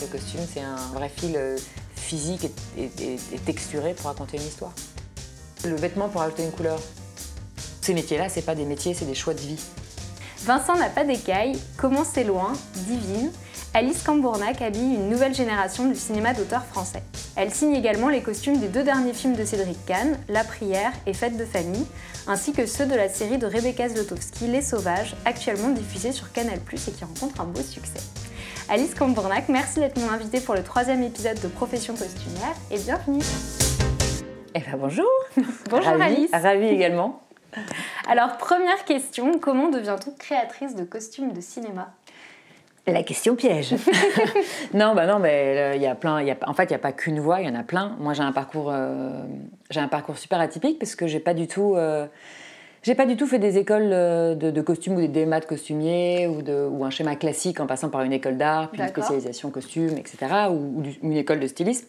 Le costume, c'est un vrai fil euh, physique et, texturé pour raconter une histoire. Le vêtement pour ajouter une couleur. Ces métiers-là, c'est pas des métiers, c'est des choix de vie. Vincent n'a pas d'écaille, Comment c'est loin, Divine. Alice Cambournac habille une nouvelle génération du cinéma d'auteur français. Elle signe également les costumes des deux derniers films de Cédric Kahn, La prière et Fête de famille, ainsi que ceux de la série de Rebecca Zlotowski, Les Sauvages, actuellement diffusée sur Canal+, et qui rencontre un beau succès. Alice Cambournac, merci d'être mon invitée pour le troisième épisode de Profession costumière, et bienvenue Eh ben bonjour Bonjour Alice Ravie également. Alors, première question, comment devient-on créatrice de costumes de cinéma? La question piège. non, bah non, mais euh, il y a plein. il Y a, en fait, il n'y a pas qu'une voie, il y en a plein. Moi, j'ai un parcours, euh, j'ai un parcours super atypique parce que j'ai pas du tout, euh, j'ai pas du tout fait des écoles euh, de, de costumes ou des DMA de costumier ou, de, ou un schéma classique en passant par une école d'art, puis une spécialisation costume, etc. Ou, ou du- une école de stylisme.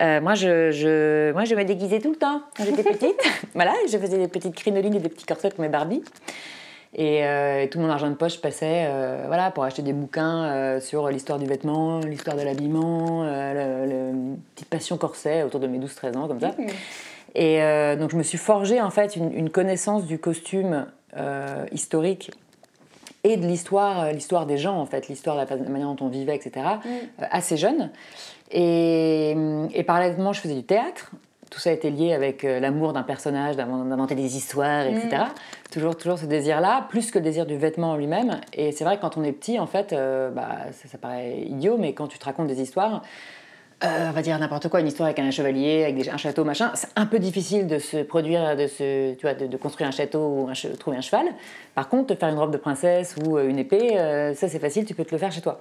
Euh, moi, je, je, moi, je me déguisais tout le temps quand j'étais petite. voilà, je faisais des petites crinolines et des petits corsets pour mes Barbies. Et, euh, et tout mon argent de poche passait euh, voilà, pour acheter des bouquins sur l'histoire du vêtement, l'histoire de l'habillement, le, le- une petite passion corset autour de mes 12-13 ans, comme ça. Et euh, donc je me suis forgé en fait une, une connaissance du costume euh, historique et de l'histoire, euh, l'histoire des gens en fait, l'histoire de la, manière dont on vivait, etc. euh, assez jeune. Et, et parallèlement, je faisais du théâtre. Tout ça était lié avec l'amour d'un personnage, d'invent- d'inventer des histoires, etc. Toujours, toujours ce désir-là, plus que le désir du vêtement en lui-même. Et c'est vrai que quand on est petit, en fait, bah, ça, ça paraît idiot, mais quand tu te racontes des histoires, euh, on va dire n'importe quoi, une histoire avec un chevalier, avec des- un château, machin, c'est un peu difficile de se produire, de, se, tu vois, de, de construire un château ou un che- trouver un cheval. Par contre, te faire une robe de princesse ou euh, une épée, euh, ça c'est facile, tu peux te le faire chez toi.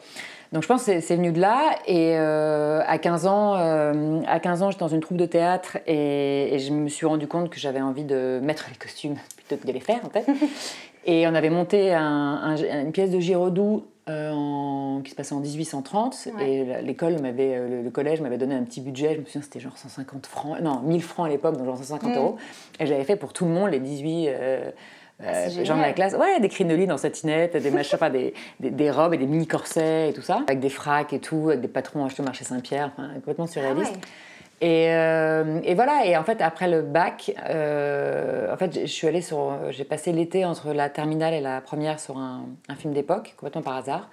Donc je pense que c'est- venu de là. Et euh, à 15 ans, à 15 ans, j'étais dans une troupe de théâtre et, et je me suis rendu compte que j'avais envie de mettre les costumes plutôt que de les faire en fait. Et on avait monté un- un- une pièce de Giraudoux euh, en- qui se passait en 1830. Ouais. Et l'école m'avait, euh, le, le collège m'avait donné un petit budget. Je me souviens, c'était genre 150 francs, non, 1000 francs à l'époque, donc genre 150 Mm. euros. Et j'avais fait pour tout le monde les 18 euh, Ah, euh, gens de la classe. Ouais, des crinolines en satinette, des machins, enfin, des, des, des robes et des mini corsets et tout ça. Avec des fracs et tout, avec des patrons achetés au marché Saint-Pierre, enfin, complètement Ah surréaliste. ouais. Et, euh, et voilà, et en fait, après le bac, euh, en fait, je suis allée sur. J'ai passé l'été entre la terminale et la première sur un, un film d'époque, complètement par hasard.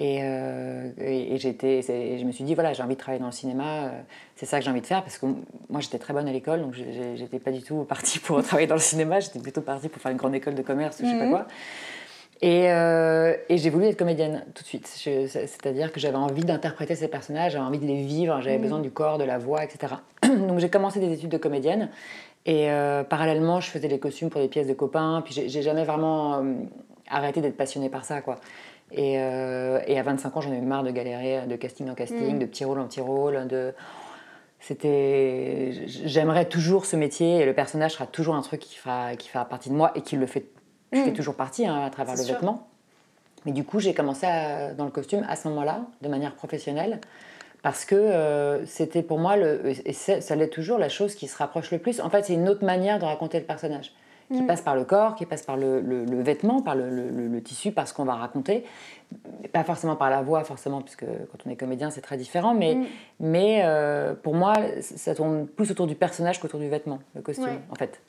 Et, euh, et, et j'étais, je me suis dit, voilà, j'ai envie de travailler dans le cinéma, c'est ça que j'ai envie de faire, parce que moi j'étais très bonne à l'école, donc j'étais pas du tout partie pour travailler dans le cinéma, j'étais plutôt partie pour faire une grande école de commerce ou je sais pas Mhm. quoi. Et, euh, et j'ai voulu être comédienne tout de suite. C'est-à-dire que j'avais envie d'interpréter ces personnages, j'avais envie de les vivre, j'avais Mhm. besoin du corps, de la voix, etc. Donc j'ai commencé des études de comédienne. Et euh, parallèlement, je faisais les costumes pour des pièces de copains. Puis j'ai jamais vraiment euh, arrêté d'être passionnée par ça, quoi. Et, et à 25 ans, j'en ai eu marre de galérer de casting en casting, Mm. de petit rôle en petit rôle, de c'était j'aimerais toujours ce métier et le personnage sera toujours un truc qui fera qui fera partie de moi et qui le fait qui Mm. fait toujours partie hein, à travers le sûr. vêtement mais du coup j'ai commencé à- dans le costume à ce moment-là de manière professionnelle parce que euh, c'était pour moi le, et ça l'est toujours la chose qui se rapproche le plus en fait c'est une autre manière de raconter le personnage qui Mm. passe par le corps, qui passe par le, le- le vêtement, par le, tissu, par ce qu'on va raconter. Pas forcément par la voix, forcément, puisque quand on est comédien, c'est très différent. Mais, Mm. mais euh, pour moi, ça tourne plus autour du personnage qu'autour du vêtement, le costume, Ouais. en fait.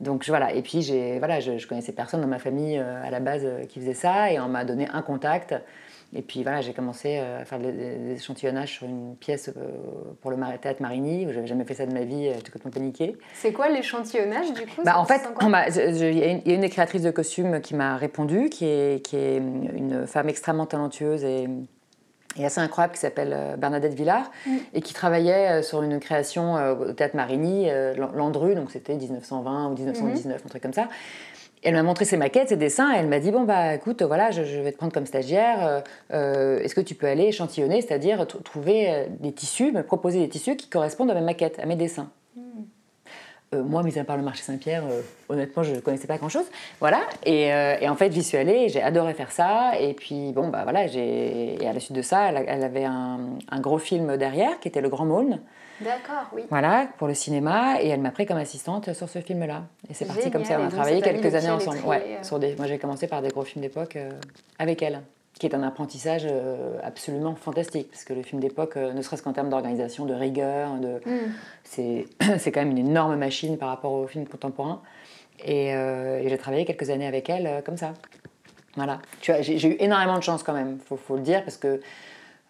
Donc voilà, et puis j'ai, voilà, je, je connaissais personne dans ma famille euh, à la base euh, qui faisait ça, et on m'a donné un contact. Et puis voilà, j'ai commencé euh, à faire des, des échantillonnages sur une pièce pour le théâtre Marigny, où j'avais jamais fait ça de ma vie, j'étais complètement paniquée. C'est quoi l'échantillonnage du coup? Bah, en fait, y, il y a une des créatrices de costumes qui m'a répondu, qui est, qui est une femme extrêmement talentueuse et, et assez incroyable, qui s'appelle euh, Bernadette Villard, Mm. et qui travaillait euh, sur une création euh, au Théâtre Marigny, Lan- Landru, donc c'était 1920 ou 1919, un truc comme ça. Elle m'a montré ses maquettes, ses dessins, et elle m'a dit bon bah écoute voilà je, je vais te prendre comme stagiaire. euh, Est-ce que tu peux aller échantillonner, c'est-à-dire tr- trouver des tissus, me proposer des tissus qui correspondent à mes maquettes, à mes dessins. Euh, moi, mis à part le marché Saint-Pierre, euh, honnêtement, je ne connaissais pas grand-chose. Voilà. Et, euh, et en fait, j'y suis allée, j'ai adoré faire ça. Et puis, bon, bah voilà, j'ai... Et à la suite de ça, elle, avait un, un gros film derrière, qui était Le Grand Mône, D'accord, oui. voilà, pour le cinéma. Et elle m'a pris comme assistante sur ce film-là. Et c'est parti comme ça. On a travaillé quelques années ensemble. Ouais, sur des... Moi, j'ai commencé par des gros films d'époque avec elle. Qui est un apprentissage euh, absolument fantastique, parce que le film d'époque, euh, ne serait-ce qu'en termes d'organisation, de rigueur, de... Mm. c'est quand même une énorme machine par rapport au film contemporain. Et, euh, et j'ai travaillé quelques années avec elle euh, comme ça. Voilà. Tu vois, j'ai j'ai eu énormément de chance quand même, faut, faut le dire, parce que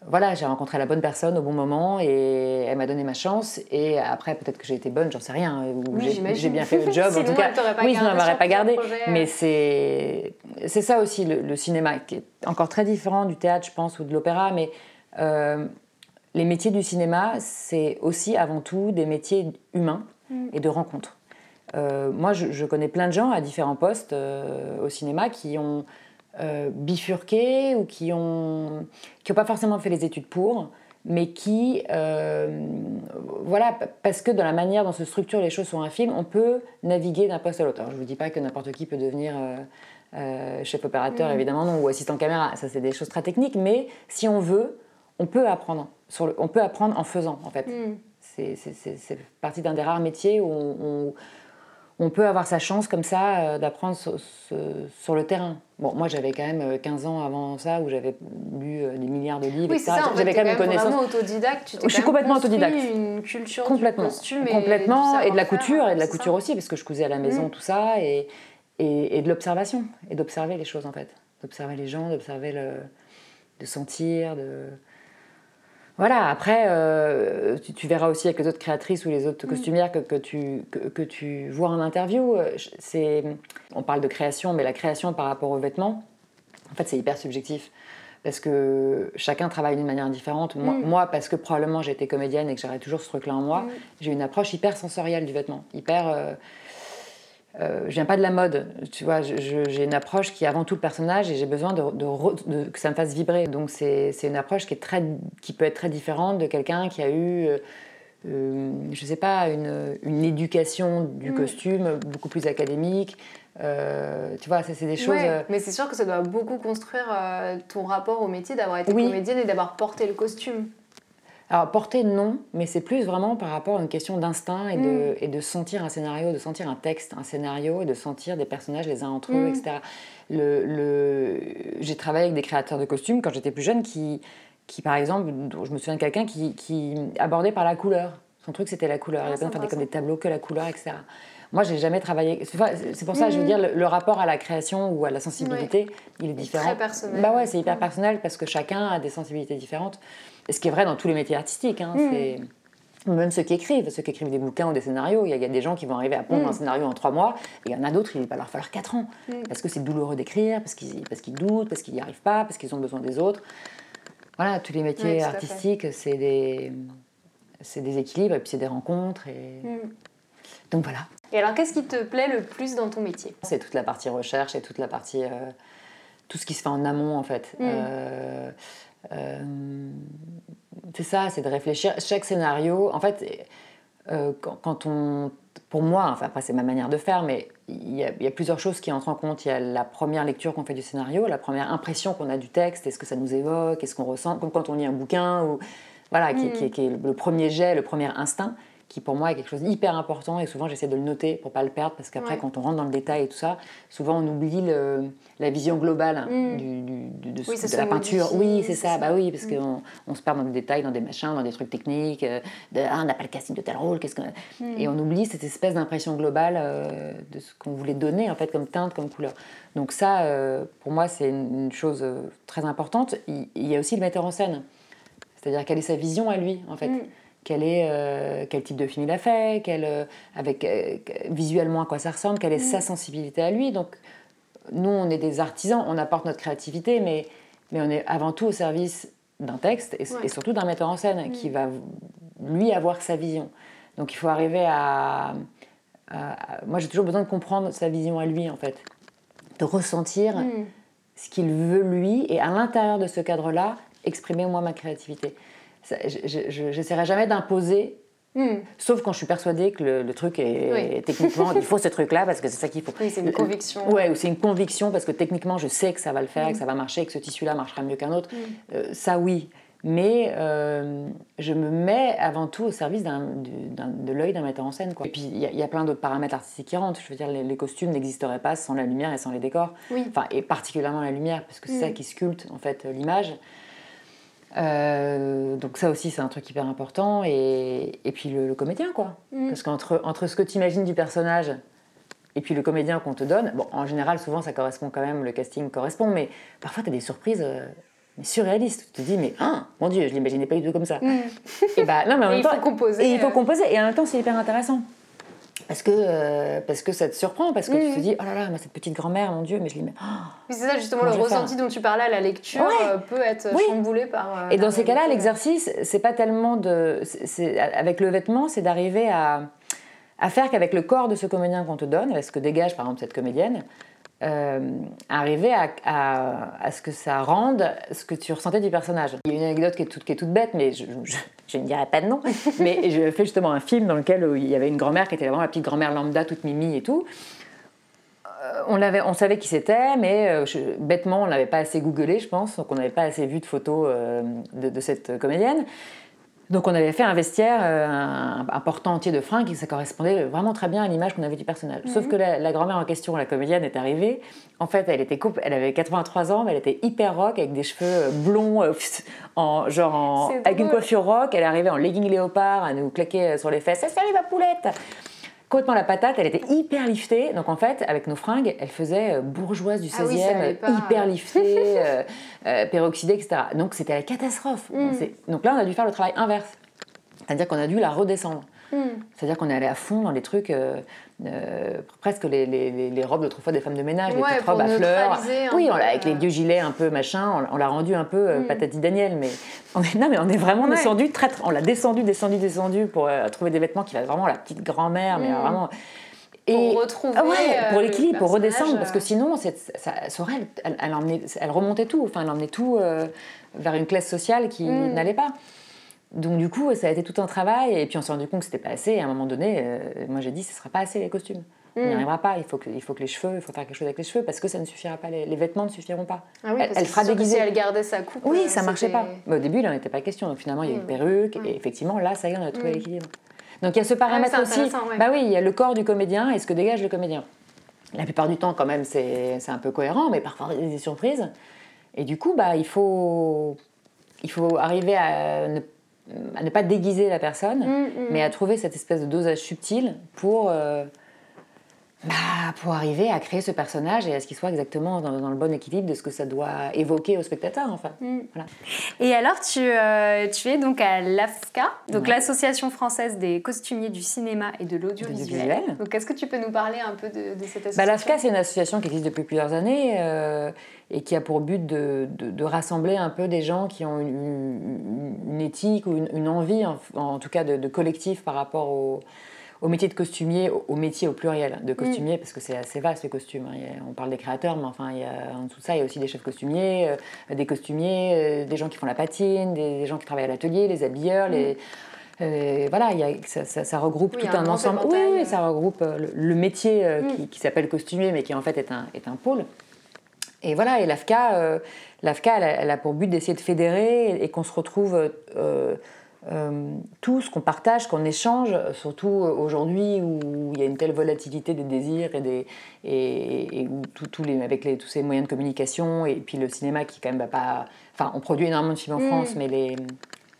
voilà, j'ai rencontré la bonne personne au bon moment et elle m'a donné ma chance. Et après, peut-être que j'ai été bonne, j'en sais rien, ou Oui, j'ai- bien fait le job. en tout cas, pas oui, sinon elle m'aurait pas gardé. Mais c'est c'est ça aussi le, le cinéma, qui est encore très différent du théâtre, je pense, ou de l'opéra. Mais euh, les métiers du cinéma, c'est aussi avant tout des métiers humains Mm. et de rencontres. Euh, moi, je, je connais plein de gens à différents postes euh, au cinéma qui ont euh, bifurqué ou qui ont qui n'ont pas forcément fait les études pour, mais qui, euh, voilà, parce que dans la manière dont se structurent les choses sur un film, on peut naviguer d'un poste à l'autre. Alors, je ne vous dis pas que n'importe qui peut devenir euh, chef opérateur, Mhm. évidemment, non, ou assistant caméra. Ça, c'est des choses très techniques, mais si on veut, on peut apprendre. Sur le- on peut apprendre en faisant, en fait. Mm. C'est- C'est c'est- c'est partie d'un des rares métiers où on, on- on peut avoir sa chance comme ça euh, d'apprendre sur, le terrain. Bon, moi j'avais quand même euh, 15 ans avant ça où j'avais lu euh, des milliards de livres, Oui, c'est ça, J'avais quand même une connaissance. autodidacte. Tu Je suis complètement autodidacte. une culture Complètement, du costume et complètement, et de la couture, et de la couture ça aussi, parce que je cousais à la maison, Mm. tout ça, et, et, et de l'observation, et d'observer les choses en fait, d'observer les gens, d'observer le, de sentir, de voilà. Après, euh, tu, tu verras aussi avec les autres créatrices ou les autres Mm. costumières que, que tu que, que tu vois en interview. euh, C'est, on parle de création, mais la création par rapport aux vêtements, en fait, c'est hyper subjectif. Parce que chacun travaille d'une manière différente. Moi, Mm. moi, parce que probablement j'ai été comédienne et que j'aurais toujours ce truc-là en moi, Mm. j'ai une approche hyper sensorielle du vêtement. Hyper. Euh, euh, je viens pas de la mode, tu vois. J'ai une approche qui est avant tout le personnage et j'ai besoin de, de re- de- que ça me fasse vibrer. Donc c'est une approche qui, est très, qui peut être très différente de quelqu'un qui a eu. euh, euh, je sais pas, une, une éducation du Mm. costume beaucoup plus académique. Euh, tu vois, c'est des choses. Ouais, euh, mais c'est sûr que ça doit beaucoup construire ton rapport au métier d'avoir été Oui. comédienne et d'avoir porté le costume. Alors, porter, non, mais c'est plus vraiment par rapport à une question d'instinct et, Mm. de, et de sentir un scénario, de sentir un texte, un scénario, et de sentir des personnages les uns entre eux, Mm. etc. Le, le- J'ai travaillé avec des créateurs de costumes quand j'étais plus jeune qui, qui, par exemple, je me souviens de quelqu'un qui, qui abordait par la couleur. Son truc, c'était la couleur. Ah, Il a besoin de c'est faire des, tableaux que la couleur, etc. Moi, j'ai jamais travaillé. C'est c'est pour ça que je veux dire, le, rapport à la création ou à la sensibilité, il est différent. Très personnel. Bah ouais, c'est hyper Mm. personnel parce que chacun a des sensibilités différentes. Et ce qui est vrai dans tous les métiers artistiques. hein, Mm. c'est- Même ceux qui écrivent, ceux qui écrivent des bouquins ou des scénarios, il y, a- il y a des gens qui vont arriver à pondre Mm. un scénario en trois mois, et il y en a d'autres, il va leur falloir quatre ans. Mm. Parce que c'est douloureux d'écrire, parce qu'ils doutent, parce qu'ils n'y arrivent pas, parce qu'ils ont besoin des autres. Voilà, tous les métiers artistiques, c'est des, équilibres, et puis c'est des rencontres. Et... Donc voilà. Et alors, qu'est-ce qui te plaît le plus dans ton métier? C'est toute la partie recherche et toute la partie. euh, tout ce qui se fait en amont, en fait. Euh, c'est ça, c'est de réfléchir. Chaque scénario, en fait, euh, quand, quand on. Pour moi, enfin, après, c'est ma manière de faire, mais il y, a, il y a plusieurs choses qui entrent en compte. Il y a la première lecture qu'on fait du scénario, la première impression qu'on a du texte, est-ce que ça nous évoque, est-ce qu'on ressent, comme quand on lit un bouquin, ou, voilà, qui, Mm. qui- qui est le premier jet, le premier instinct qui pour moi est quelque chose d'hyper important et souvent j'essaie de le noter pour pas le perdre parce qu'après Ouais. quand on rentre dans le détail et tout ça, souvent on oublie le- la vision globale Mm. du, du- de, Oui, de la peinture. modifie, Oui, c'est ça. ça. Bah oui, parce Mm. qu'on on se perd dans des détails, dans des machins, dans des trucs techniques. euh, de, ah, on n'a pas le casting de tel rôle, qu'est-ce qu'on Mm. et on oublie cette espèce d'impression globale euh, de ce qu'on voulait donner en fait comme teinte, comme couleur. Donc ça, euh, pour moi, c'est une, chose très importante. Il, il y a aussi le metteur en scène, c'est-à-dire quelle est sa vision à lui en fait? Mm. Quel, est, euh, quel type de film il a fait, quel, euh, avec, euh, visuellement à quoi ça ressemble, quelle est Mm. sa sensibilité à lui. Donc, nous, on est des artisans, on apporte notre créativité, mais, mais on est avant tout au service d'un texte et, Ouais. et surtout d'un metteur en scène Mm. qui va, lui, avoir sa vision. Donc, il faut arriver à. à- à- moi, j'ai toujours besoin de comprendre sa vision à lui, en fait. De ressentir Mm. ce qu'il veut lui et à l'intérieur de ce cadre-là, exprimer moi ma créativité. J'essaierai jamais d'imposer, Mm. sauf quand je suis persuadée que le, le truc est Oui. techniquement, il faut ce truc-là parce que c'est ça qu'il faut. Oui, c'est une conviction. Ouais, ou c'est une conviction parce que techniquement je sais que ça va le faire, Mm. que ça va marcher, que ce tissu-là marchera mieux qu'un autre. Mm. Euh, ça oui, mais euh, je me mets avant tout au service de l'œil d'un metteur en scène. Quoi. Et puis il y, a plein d'autres paramètres artistiques qui rentrent. Je veux dire, les, costumes n'existeraient pas sans la lumière et sans les décors. Enfin, et particulièrement la lumière, parce que c'est ça qui sculpte en fait l'image. Euh, donc ça aussi c'est un truc hyper important et, et puis le, comédien quoi mm. parce qu'entre entre ce que tu imagines du personnage et puis le comédien qu'on te donne bon en général souvent ça correspond quand même le casting correspond mais parfois tu as des surprises euh, mais surréaliste. Tu te dis, mais ah, mon Dieu, je l'imaginais pas du tout comme ça. Mm. Et bah, non, mais en même temps, il faut composer. Et il faut euh. composer. Et en même temps, c'est hyper intéressant. Parce que, euh, parce que ça te surprend, parce que tu te dis, oh là là, cette petite grand-mère, mon Dieu, mais je l'imagine. Oh, c'est ça, justement, le ressenti dont tu parlais à la lecture euh, peut être chamboulé par. et dans ces cas-là, l'exercice, c'est pas tellement de. avec le vêtement, c'est d'arriver à, à faire qu'avec le corps de ce comédien qu'on te donne, avec ce que dégage par exemple cette comédienne, euh, arriver à, à, ce que ça rende ce que tu ressentais du personnage. Il y a une anecdote qui est toute, qui est toute bête, mais je, je, ne dirai pas de nom. mais je fais justement un film dans lequel il y avait une grand-mère qui était vraiment la petite grand-mère lambda, toute mimi et tout. Euh, on, on savait qui c'était, mais euh, bêtement, on n'avait pas assez googlé, je pense, donc on n'avait pas assez vu de photos de, de, cette comédienne. Donc on avait fait un vestiaire, euh, un, portant entier de fringues, et ça correspondait vraiment très bien à l'image qu'on avait du personnage. Sauf mhm. que la, grand-mère en question, la comédienne, est arrivée. En fait, elle était elle avait 83 ans, mais elle était hyper rock, avec des cheveux euh, blonds, euh, en, genre avec une coiffure rock. Elle est arrivée en legging léopard, à nous claquer sur les fesses. Salut ma poulette? Complètement la patate, elle était hyper liftée. Donc en fait, avec nos fringues, elle faisait euh, bourgeoise du 16e, ah hyper liftée, euh, euh, peroxydée, etc. Donc c'était la catastrophe. Mm. Donc là, on a dû faire le travail inverse. C'est-à-dire qu'on a dû la redescendre. Mm. C'est-à-dire qu'on est allé à fond dans les trucs euh, presque les, les, les, robes d'autrefois des femmes de ménage, les petites robes à fleurs. Oui, on avec les vieux gilets un peu machin, on, l'a rendu un peu euh, mm. patati Daniel, mais on est, non, mais on est vraiment descendu très, on l'a descendu, descendu, descendu pour euh, trouver des vêtements qui va vraiment la petite grand-mère, mais mm. vraiment. Et, pour retrouver. Ah pour l'équilibre, pour redescendre, parce que sinon, ça, Sorel, elle, elle, elle, remontait tout, enfin, elle emmenait tout vers une classe sociale qui mm. n'allait pas. Donc du coup, ça a été tout un travail, et puis on s'est rendu compte que c'était pas assez, et à un moment donné, euh, moi j'ai dit, ce sera pas assez les costumes. On n'y hmm. arrivera pas, il faut, que, il faut que les cheveux, il faut faire quelque chose avec les cheveux, parce que ça ne suffira pas, les, vêtements ne suffiront pas. Ah oui, elle, fera déguiser. Si elle gardait sa coupe. Oui, euh, ça marchait pas. Mais au début, il n'en était pas question, donc finalement, il y a eu une hmm. perruque, et effectivement, là, ça y est, on a trouvé hmm. l'équilibre. Donc il y a ce paramètre ah, aussi. Bah oui, il y a le corps du comédien et ce que dégage le comédien. La plupart du temps, quand même, c'est un peu cohérent, mais parfois il y a des surprises. Et du coup, bah, il, faut, il faut arriver à ne à ne pas déguiser la personne, mm, mm. mais à trouver cette espèce de dosage subtil pour, euh, bah, pour arriver à créer ce personnage et à ce qu'il soit exactement dans, le bon équilibre de ce que ça doit évoquer au spectateur. Enfin. Mm. Voilà. Et alors, tu, euh, tu, es donc à l'AFCA, donc l'Association française des costumiers du cinéma et de l'audiovisuel. Donc, est-ce que tu peux nous parler un peu de, cette bah, association? L'AFCA, c'est une association qui existe depuis plusieurs années. Euh, et qui a pour but de, de, rassembler un peu des gens qui ont une, éthique ou une, envie, en, tout cas de, collectif par rapport au, au métier de costumier, au, métier au pluriel de costumier, mm. parce que c'est assez vaste le costume. On parle des créateurs, mais enfin, il y a, en dessous de ça, il y a aussi des chefs costumiers, euh, des costumiers, euh, des gens qui font la patine, des, gens qui travaillent à l'atelier, les habilleurs, les. Mm. Euh, voilà, y a, ça, ça, regroupe tout un, ensemble. Oui, ça regroupe le, métier mm. qui, qui s'appelle costumier, mais qui en fait est un, est un pôle. Et voilà, et l'AFCA, elle, a pour but d'essayer de fédérer et, qu'on se retrouve euh, euh, tous, qu'on partage, qu'on échange, surtout aujourd'hui où il y a une telle volatilité des désirs et, des, et, où tout, les, avec les, tous ces moyens de communication, et puis le cinéma qui quand même va pas... Enfin, on produit énormément de films en mm. France, mais les,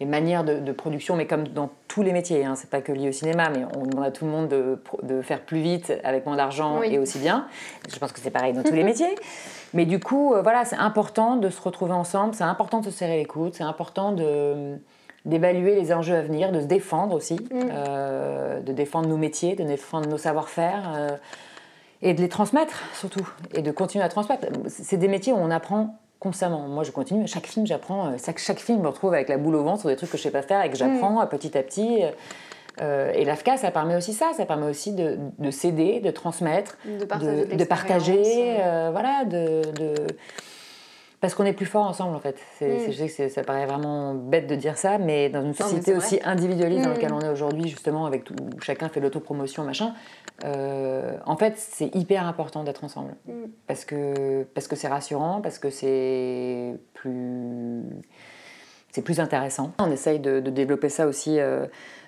les manières de, production, mais comme dans tous les métiers, hein, c'est pas que lié au cinéma, mais on demande à tout le monde de, de faire plus vite avec moins d'argent et aussi bien. Je pense que c'est pareil dans tous les métiers. Mais du coup, euh, voilà, c'est important de se retrouver ensemble, c'est important de se serrer les coudes, c'est important de d'évaluer les enjeux à venir, de se défendre aussi, mm. euh, de défendre nos métiers, de défendre nos savoir-faire euh, et de les transmettre surtout, et de continuer à transmettre. C'est des métiers où on apprend constamment. Moi, je continue. Chaque film, j'apprends. Chaque, chaque film, je me retrouve avec la boule au ventre sur des trucs que je sais pas faire et que j'apprends mm. petit à petit. Euh, et l'AFCA, ça permet aussi ça, ça permet aussi de, de s'aider, de transmettre, de partager, de, partager euh, voilà, de, parce qu'on est plus fort ensemble en fait. C'est, mm. Je sais que ça paraît vraiment bête de dire ça, mais dans une société aussi individualiste dans mm. laquelle on est aujourd'hui, justement, avec tout, où chacun fait l'autopromotion, machin, euh, en fait, c'est hyper important d'être ensemble. Mm. Parce, que, parce que c'est rassurant, parce que c'est plus c'est plus intéressant. On essaye de, développer ça aussi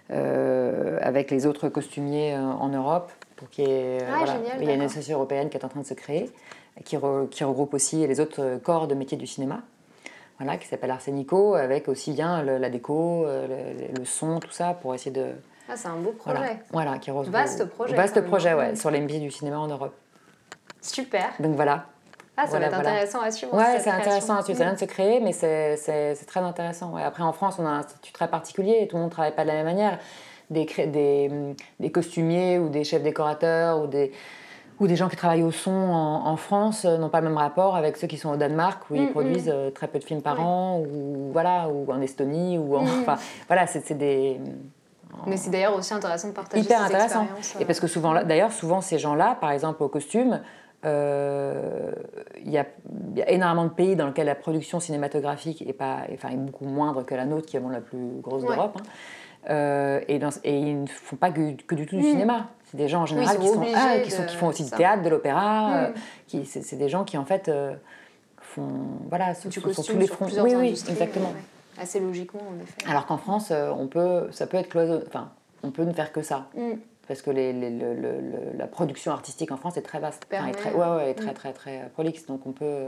avec les autres costumiers en Europe. Pour qu'il y ait, ah, il y a une association européenne qui est en train de se créer, qui, qui regroupe aussi les autres corps de métiers du cinéma voilà, qui s'appelle Arsenico, avec aussi bien la déco, le, son, tout ça, pour essayer de. Ah, c'est un beau projet. Voilà, qui Vaste projet. Vaste projet, ouais, sur les métiers du cinéma en Europe. Super. Donc voilà. Ah, ça va être intéressant à suivre. Ouais, c'est intéressant à suivre. Ça vient de se créer, mais c'est très intéressant. Ouais. Après, en France, on a un statut très particulier, tout le monde ne travaille pas de la même manière. Des, des, des costumiers ou des chefs décorateurs ou des, ou des gens qui travaillent au son en, France euh, n'ont pas le même rapport avec ceux qui sont au Danemark où ils mm, mm. produisent euh, très peu de films par an ou voilà ou en Estonie ou en, mm. enfin voilà c'est des mais c'est d'ailleurs aussi intéressant de partager hyper intéressant et parce que souvent d'ailleurs souvent ces gens là par exemple au costume euh, il y, a, y, a énormément de pays dans lesquels la production cinématographique est, pas, enfin, est beaucoup moindre que la nôtre, qui est la plus grosse d'Europe. Hein. et, et, ils ne font pas que, que du tout du cinéma. C'est des gens en général qui, sont, ah, qui, sont, qui, font aussi du théâtre, de l'opéra. Euh, qui c'est des gens qui en fait euh, font voilà sur, sur, tous les fronts. Oui, oui, exactement. Assez logiquement en effet. Alors qu'en France, euh, on peut, ça peut être cloisonné. Enfin, on peut ne faire que ça. Mm. Parce que les, les, le, le, la production artistique en France est très vaste. Enfin, est très, ouais, ouais, est très, mm. très, très, très prolixe. Donc on peut,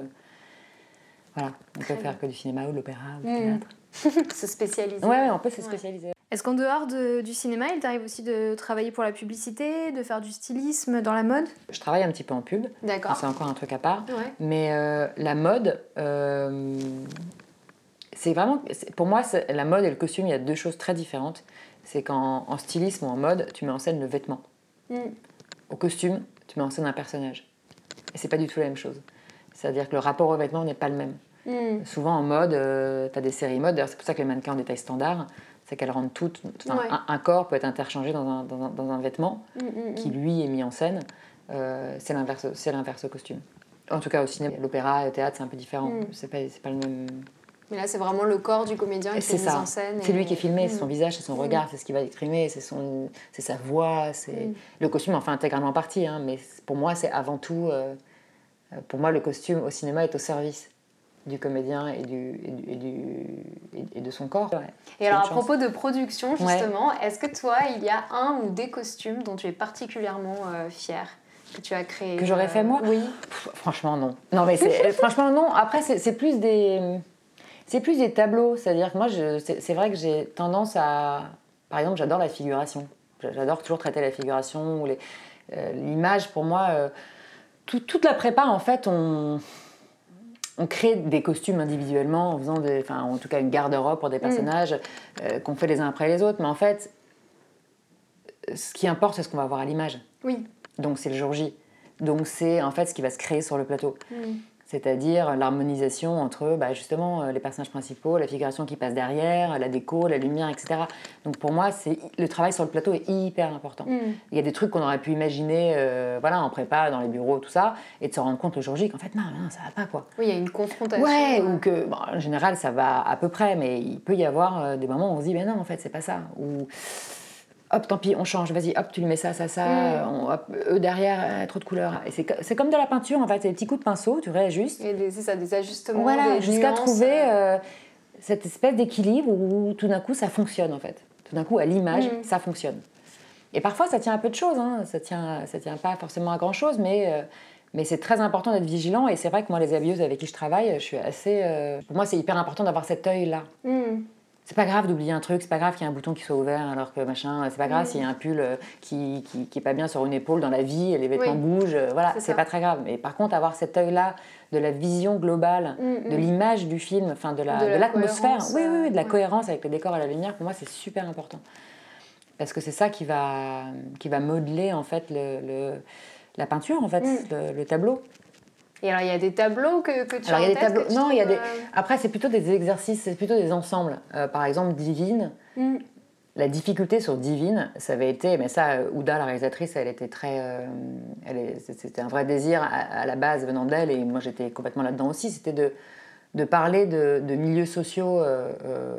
voilà, on peut faire que du cinéma ou de l'opéra ou du mm. théâtre. se spécialiser. Ouais, on peut se spécialiser. Est-ce qu'en dehors du cinéma, il t'arrive aussi de travailler pour la publicité, de faire du stylisme dans la mode? Je travaille un petit peu en pub. D'accord. C'est encore un truc à part. Mais euh, la mode, euh, c'est vraiment. Pour moi, la mode et le costume, il y a deux choses très différentes. C'est qu'en stylisme ou en mode, tu mets en scène le vêtement. Mm. Au costume, tu mets en scène un personnage. Et c'est pas du tout la même chose. C'est-à-dire que le rapport au vêtement n'est pas le même. Mm. Souvent en mode, euh, tu as des séries mode, d'ailleurs c'est pour ça que les mannequins ont des tailles standards c'est qu'elles rendent toutes. Un, corps peut être interchangé dans un, dans un, dans un vêtement mm, mm, qui, lui, est mis en scène. Euh, c'est l'inverse au costume. En tout cas, au cinéma, l'opéra, le théâtre, c'est un peu différent. C'est pas, pas le même. Mais là, c'est vraiment le corps du comédien qui est, mis en scène. C'est lui qui est filmé, c'est son visage, c'est son regard, c'est ce qu'il va exprimer, c'est son, sa voix, c'est le costume en fait intégralement partie. Hein, mais pour moi, c'est avant tout, euh, pour moi, le costume au cinéma est au service du comédien et, du, et, du, et, de son corps. Et alors à propos de production, justement, est-ce que toi, il y a un ou des costumes dont tu es particulièrement euh, fière que tu as créé Que j'aurais fait moi Oui. franchement, non. Non, mais franchement, non. Après, c'est plus des... C'est plus des tableaux, c'est-à-dire que moi, c'est vrai que j'ai tendance à... Par exemple, j'adore la figuration. J'adore toujours traiter la figuration ou euh, l'image. pour moi, euh, toute la prépa, en fait, on on crée des costumes individuellement en faisant des, enfin, en tout cas une garde-robe pour des mm. personnages euh, qu'on fait les uns après les autres. Mais en fait, ce qui importe, c'est ce qu'on va voir à l'image. Oui. Donc c'est le jour J. Donc c'est en fait ce qui va se créer sur le plateau. Mm c'est-à-dire l'harmonisation entre bah, justement euh, les personnages principaux, la figuration qui passe derrière, la déco, la lumière, etc. Donc pour moi, c'est le travail sur le plateau est hyper important. Mm. Il y a des trucs qu'on aurait pu imaginer, euh, voilà, en prépa, dans les bureaux, tout ça, et de se rendre compte le jour J qu'en fait non, non, ça va pas quoi. Oui, il y a une confrontation. Ouais, ou que en général ça va à peu près, mais il peut y avoir euh, des moments où on se dit ben non, en fait c'est pas ça. Ou hop, tant pis, on change, vas-y, hop, tu lui mets ça, ça, ça, mm. hop, eux derrière, euh, trop de couleurs. C'est comme de la peinture, en fait, c'est des petits coups de pinceau, tu réajustes. Et c'est ça, des ajustements. Voilà, jusqu'à trouver euh, cette espèce d'équilibre où tout d'un coup ça fonctionne, en fait. Tout d'un coup, à l'image, mm. ça fonctionne. Et parfois, ça tient à peu de choses, hein. ça tient, ça tient pas forcément à grand chose, mais. Euh, mais c'est très important d'être vigilant et c'est vrai que moi, les habilleuses avec qui je travaille, je suis assez. pour moi, c'est hyper important d'avoir cet œil-là. Mm c'est pas grave d'oublier un truc, c'est pas grave qu'il y ait un bouton qui soit ouvert alors que machin, c'est pas grave s'il y a un pull euh, qui, qui, qui, est pas bien sur une épaule dans la vie et les vêtements bougent, euh, voilà, c'est pas très grave. Mais par contre, avoir cet œil-là de la vision globale, mm, mm. de l'image du film, enfin de l'atmosphère, la, oui, oui, oui, de la cohérence avec le décor et la lumière, pour moi, c'est super important. Parce que c'est ça qui va, qui va modeler en fait le, la peinture, en fait, mm. le tableau. Et alors, il y a des tableaux que, que tu alors, as il y a des tableaux. Non, il y a des. Euh, Après, c'est plutôt des exercices, c'est plutôt des ensembles. Euh, par exemple, Divine. Hmm. La difficulté sur Divine, ça avait été, mais ça, Ouda, la réalisatrice, elle était très. Euh, c'était un vrai désir à, la base venant d'elle, et moi j'étais complètement là-dedans aussi, c'était de, de parler de, de milieux sociaux, euh, euh,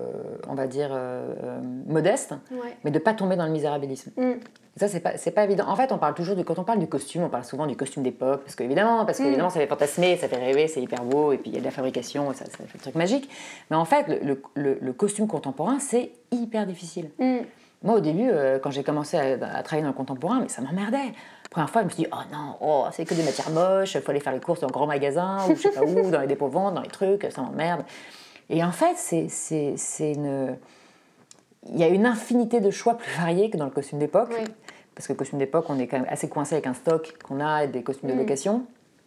on va dire, euh, modestes, Ouais. mais de pas tomber dans le misérabilisme. Mm. Ça, c'est pas, pas évident. En fait, on parle toujours de, quand on parle du costume, on parle souvent du costume d'époque, parce qu'évidemment, parce Mm. qu'évidemment, ça fait fantasmer, ça fait rêver, c'est hyper beau, et puis il y a de la fabrication, ça, ça fait le truc magique. Mais en fait, le, le- costume contemporain, c'est hyper difficile. Mm. Moi, au début, quand j'ai commencé à, à travailler dans le contemporain, mais ça m'emmerdait. La première fois, je me suis dit, oh non, oh, c'est que des matières moches, il faut aller faire les courses dans le grand magasin, ou je sais pas où, dans les dépôts de vente, dans les trucs, ça m'emmerde. Et en fait, c'est c'est- c'est une. Il y a une infinité de choix plus variés que dans le costume d'époque. Oui. Parce que le costume d'époque, on est quand même assez coincé avec un stock qu'on a et des costumes de Mm. location.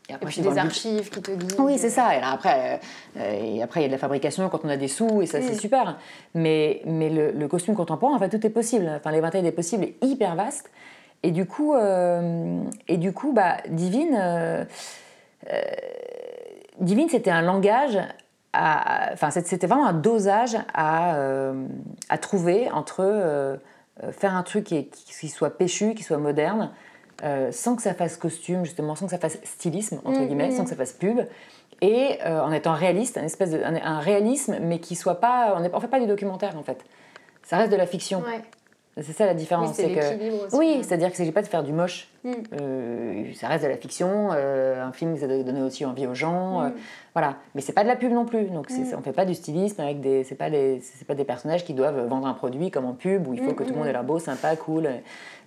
Et après, puis dans des archives qui te guident. oui, c'est ça. Et là, après, euh, et après, il y a de la fabrication quand on a des sous, et ça, c'est Mm. super. Mais, mais le, le costume contemporain, en fait, tout est possible. Enfin, l'éventail des possibles est hyper vaste. Et du coup, euh, et du coup bah, Divine, euh, euh, Divine, c'était un langage, à- enfin, c'était vraiment un dosage à, à trouver entre faire un truc qui, soit péchu, qui soit moderne, sans que ça fasse costume, justement, sans que ça fasse stylisme, entre Mm, guillemets, mm. sans que ça fasse pub, et en étant réaliste, un espèce de, un, un réalisme, mais qui soit pas, on ne fait pas du documentaire en fait. Ça reste de la fiction. Ouais. C'est ça la Oui, différence. c'est que aussi. oui, c'est-à-dire qu'il ne s'agit pas de faire du moche. Mm. Euh, ça reste de la fiction. euh, un film, ça doit donner aussi envie aux gens. euh, Mm. voilà. Mais c'est pas de la pub non plus. Donc c'est- Mm. on fait pas du stylisme avec des. C'est pas les. C'est pas des personnages qui doivent vendre un produit comme en pub où il faut Mm, que tout le mm, monde ait l'air beau, sympa, cool.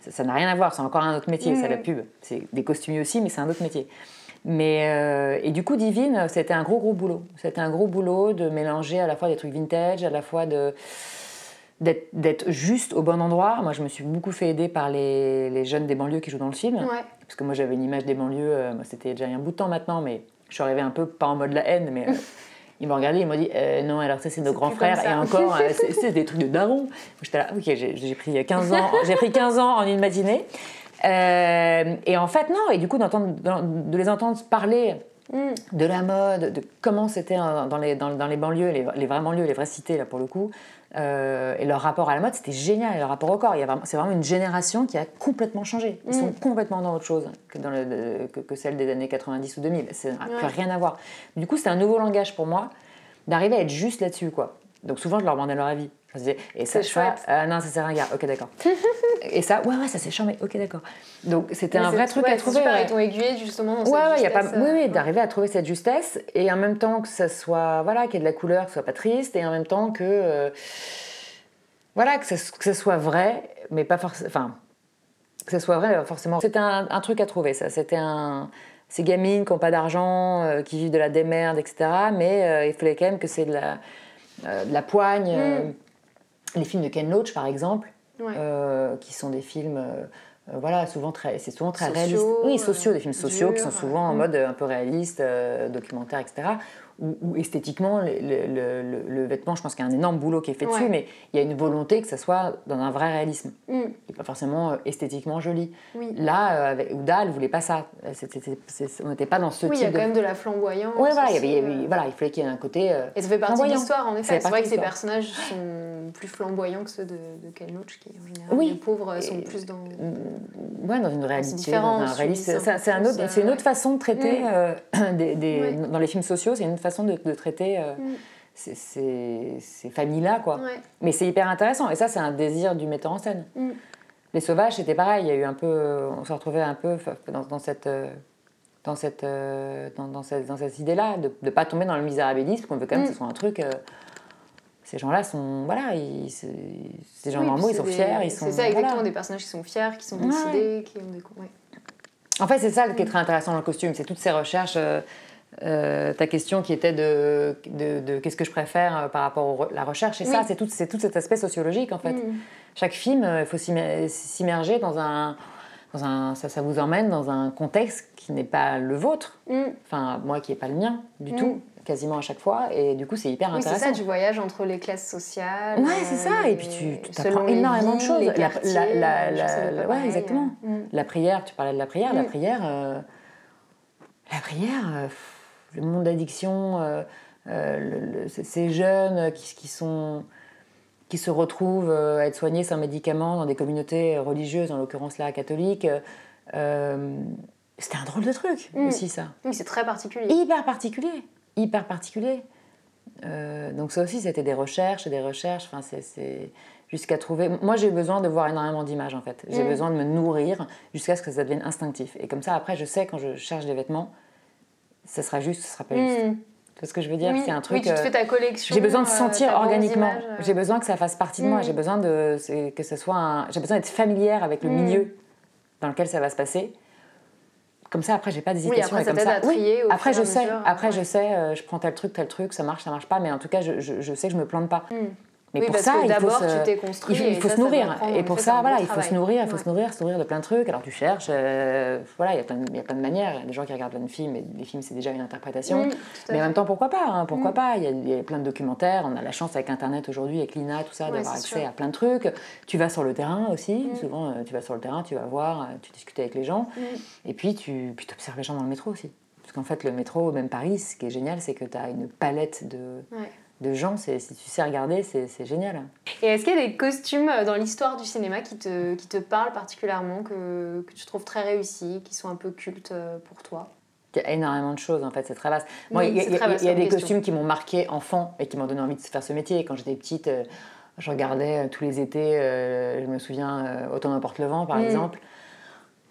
Ça- n'a rien à voir. C'est encore un autre métier. C'est la pub. C'est des costumiers aussi, mais c'est un autre métier. Mais euh, et du coup, Divine, c'était un gros gros boulot. C'était un gros boulot de mélanger à la fois des trucs vintage, à la fois de d'être juste au bon endroit. Moi, je me suis beaucoup fait aider par les, les jeunes des banlieues qui jouent dans le film. Ouais. Parce que moi, j'avais une image des banlieues, euh, moi, c'était déjà il y a un bout de temps maintenant, mais je suis arrivée un peu, pas en mode la haine, mais euh, ils m'ont regardé, ils m'ont dit euh, Non, alors ça, c'est nos grands frères, et encore, euh, c'est des trucs de daron. J'étais là, ok, j'ai pris 15 ans, j'ai pris 15 ans en une matinée. Et en fait, non, et du coup, de les entendre parler Mm. de la mode, de comment c'était euh, dans les, dans, dans les banlieues, les, les vraies banlieues, les vraies cités, là, pour le coup, euh, et leur rapport à la mode, c'était génial, et leur rapport au corps. C'est vraiment une génération qui a complètement changé. Ils sont complètement dans autre chose que, dans le- le- que, que celle des années 90 ou 2000. Ça n'a plus rien à voir. Du coup, c'était un nouveau langage pour moi d'arriver à être juste là-dessus, quoi. Donc souvent, je leur demandais leur avis. Je disais, et ça, ça, chouette. euh, non, ça c'est ringard, ok, d'accord. et ça, ouais, ouais, ça c'est charmé, ok, d'accord. Donc c'était Mais un vrai truc ouais, à trouver. super, ouais. Ils t'ont aiguillé justement dans Ouais, cette ouais, y a pas, justesse, oui, euh, oui, ouais. d'arriver à trouver cette justesse et en même temps que ça soit, voilà, qu'il y ait de la couleur, que ce soit pas triste et en même temps que, euh, voilà, que ça, que ça soit vrai, mais pas forcément, enfin, que ça soit vrai euh, forcément. C'était un, un truc à trouver, ça. C'était un, ces gamines qui n'ont pas d'argent, euh, qui vivent de la démerde, etc. Mais euh, il fallait quand même que c'est de la, euh, de la poigne. euh, les films de Ken Loach, par exemple, Ouais. euh, qui sont des films, euh, euh, voilà, souvent très, c'est souvent très Sociaux, réaliste. Oui, euh, sociaux, des films sociaux qui sont souvent en mm. mode un peu réaliste, euh, documentaire, etc. Où, où esthétiquement, le, le- le- le- le vêtement, je pense qu'il y a un énorme boulot qui est fait dessus, mais il y a une volonté que ça soit dans un vrai réalisme, Mm. et pas forcément euh, esthétiquement joli. Oui. Là, euh, avec Ouda, elle voulait pas ça. On n'était pas dans ce Oui, il y a type quand de. même de la flamboyance. Voilà, il y avait, avait- euh. voilà, il fallait qu'il y ait un côté. euh, Et ça fait partie de flamboyant. l'histoire, en effet. C'est vrai que ces de personnages sont plus flamboyants que ceux de, de Ken Loach, qui en général, Oui. les pauvres sont Et- plus dans... Ouais, dans une réalité, dans un réalisme. c'est un une autre façon de traiter Mm. des, dans les films sociaux. C'est une autre façon de, de traiter euh, Mm. ces, ces- ces familles-là, quoi. Ouais. Mais c'est hyper intéressant. Et ça, c'est un désir du metteur en scène. Mm. Les Sauvages, c'était pareil. Il y a eu un peu, on se retrouvait un peu dans, dans cette, euh, dans cette, euh, dans, dans cette, dans cette idée-là, de ne pas tomber dans le misérabilisme, qu'on veut quand même que Mm. ce soit un truc. euh, ces gens-là sont, voilà, ils, ces gens Oui, normaux, ils sont fiers, ils sont. C'est ça, exactement, voilà. des personnages qui sont fiers, qui sont Ouais. décidés, qui ont des... ouais. En fait, c'est ça qui est très intéressant dans le costume, c'est toutes ces recherches. euh, euh, ta question qui était de, de, de qu'est-ce que je préfère euh, par rapport à la recherche, et ça, c'est tout, c'est tout cet aspect sociologique en fait. Mm. Chaque film, euh, il faut s'immer- s'immerger dans un, dans un ça, ça vous emmène dans un contexte qui n'est pas le vôtre, Mm. enfin moi qui n'est pas le mien du Mm. tout, quasiment à chaque fois, et du coup c'est hyper Oui, c'est intéressant. ça, tu voyages entre les classes sociales. Ouais, c'est ça. euh, Et puis tu, apprends énormément de choses. La, quartiers, la- ouais, exactement. Mm. La prière, tu parlais de la prière. La prière, euh, la prière, euh, le monde d'addiction, euh, euh, ces- jeunes qui, qui sont qui se retrouvent euh, à être soignés sans médicaments dans des communautés religieuses, en l'occurrence là catholiques. euh, c'était un drôle de truc Mm. aussi ça Oui, c'est très particulier. hyper particulier, hyper particulier. Donc ça aussi, c'était des recherches et des recherches. Enfin, c'est jusqu'à trouver. Moi, j'ai besoin de voir énormément d'images en fait. J'ai Mm. besoin de me nourrir jusqu'à ce que ça devienne instinctif. Et comme ça, après, je sais quand je cherche des vêtements, ça sera juste, ce sera pas juste. Hmm. Tu vois ce que je veux dire? Oui. C'est un truc. Oui, tu te euh, fais ta collection. j'ai besoin de euh, sentir organiquement. euh. J'ai besoin que ça fasse partie de moi. Mm. J'ai besoin de que ce soit. un- J'ai besoin d'être familière avec le Mm. milieu dans lequel ça va se passer. Comme ça, après, j'ai pas d'hésitation. après, et ça comme ça, à trier après, je sais. mesure, Après, ouais. je sais. euh, je prends tel truc, tel truc. Ça marche, ça marche pas. Mais en tout cas, je, je- je sais que je me plante pas. Mais oui, pour parce ça, que il faut d'abord, se- tu t'es construit. il faut, il faut ça, se nourrir. et pour ça, voilà, il faut se nourrir, il faut Ouais. se nourrir, se nourrir de plein de trucs. Alors tu cherches, euh, voilà, il y, a plein de- il y a plein de manières. Il y a des gens qui regardent plein de films, et les films, c'est déjà une interprétation. Mm, Mais en même temps, pourquoi pas hein, Pourquoi Mm. pas? Il y, a, il y a plein de documentaires. On a la chance avec Internet aujourd'hui, avec l'INA, tout ça, Ouais, d'avoir accès sûr. à plein de trucs. Tu vas sur le terrain aussi. Mm. Souvent, euh, tu vas sur le terrain, tu vas voir, euh, tu discutes avec les gens. Et puis, tu puis observes les gens dans le métro aussi. Parce qu'en fait, le métro, même Paris, ce qui est génial, c'est que tu as une palette de, Ouais. De gens. Si tu sais regarder, c'est génial. Et est-ce qu'il y a des costumes euh, dans l'histoire du cinéma qui te, qui te parlent particulièrement, que, que tu trouves très réussis, qui sont un peu cultes euh, pour toi? Il y a énormément de choses, en fait, c'est très vaste. Moi, Oui, il y a, c'est il y a- très vaste il y a comme des question. costumes qui m'ont marqué enfant et qui m'ont donné envie de faire ce métier. Quand j'étais petite, euh, je regardais tous les étés, je me souviens, Autant n'importe le vent, par Mm. exemple.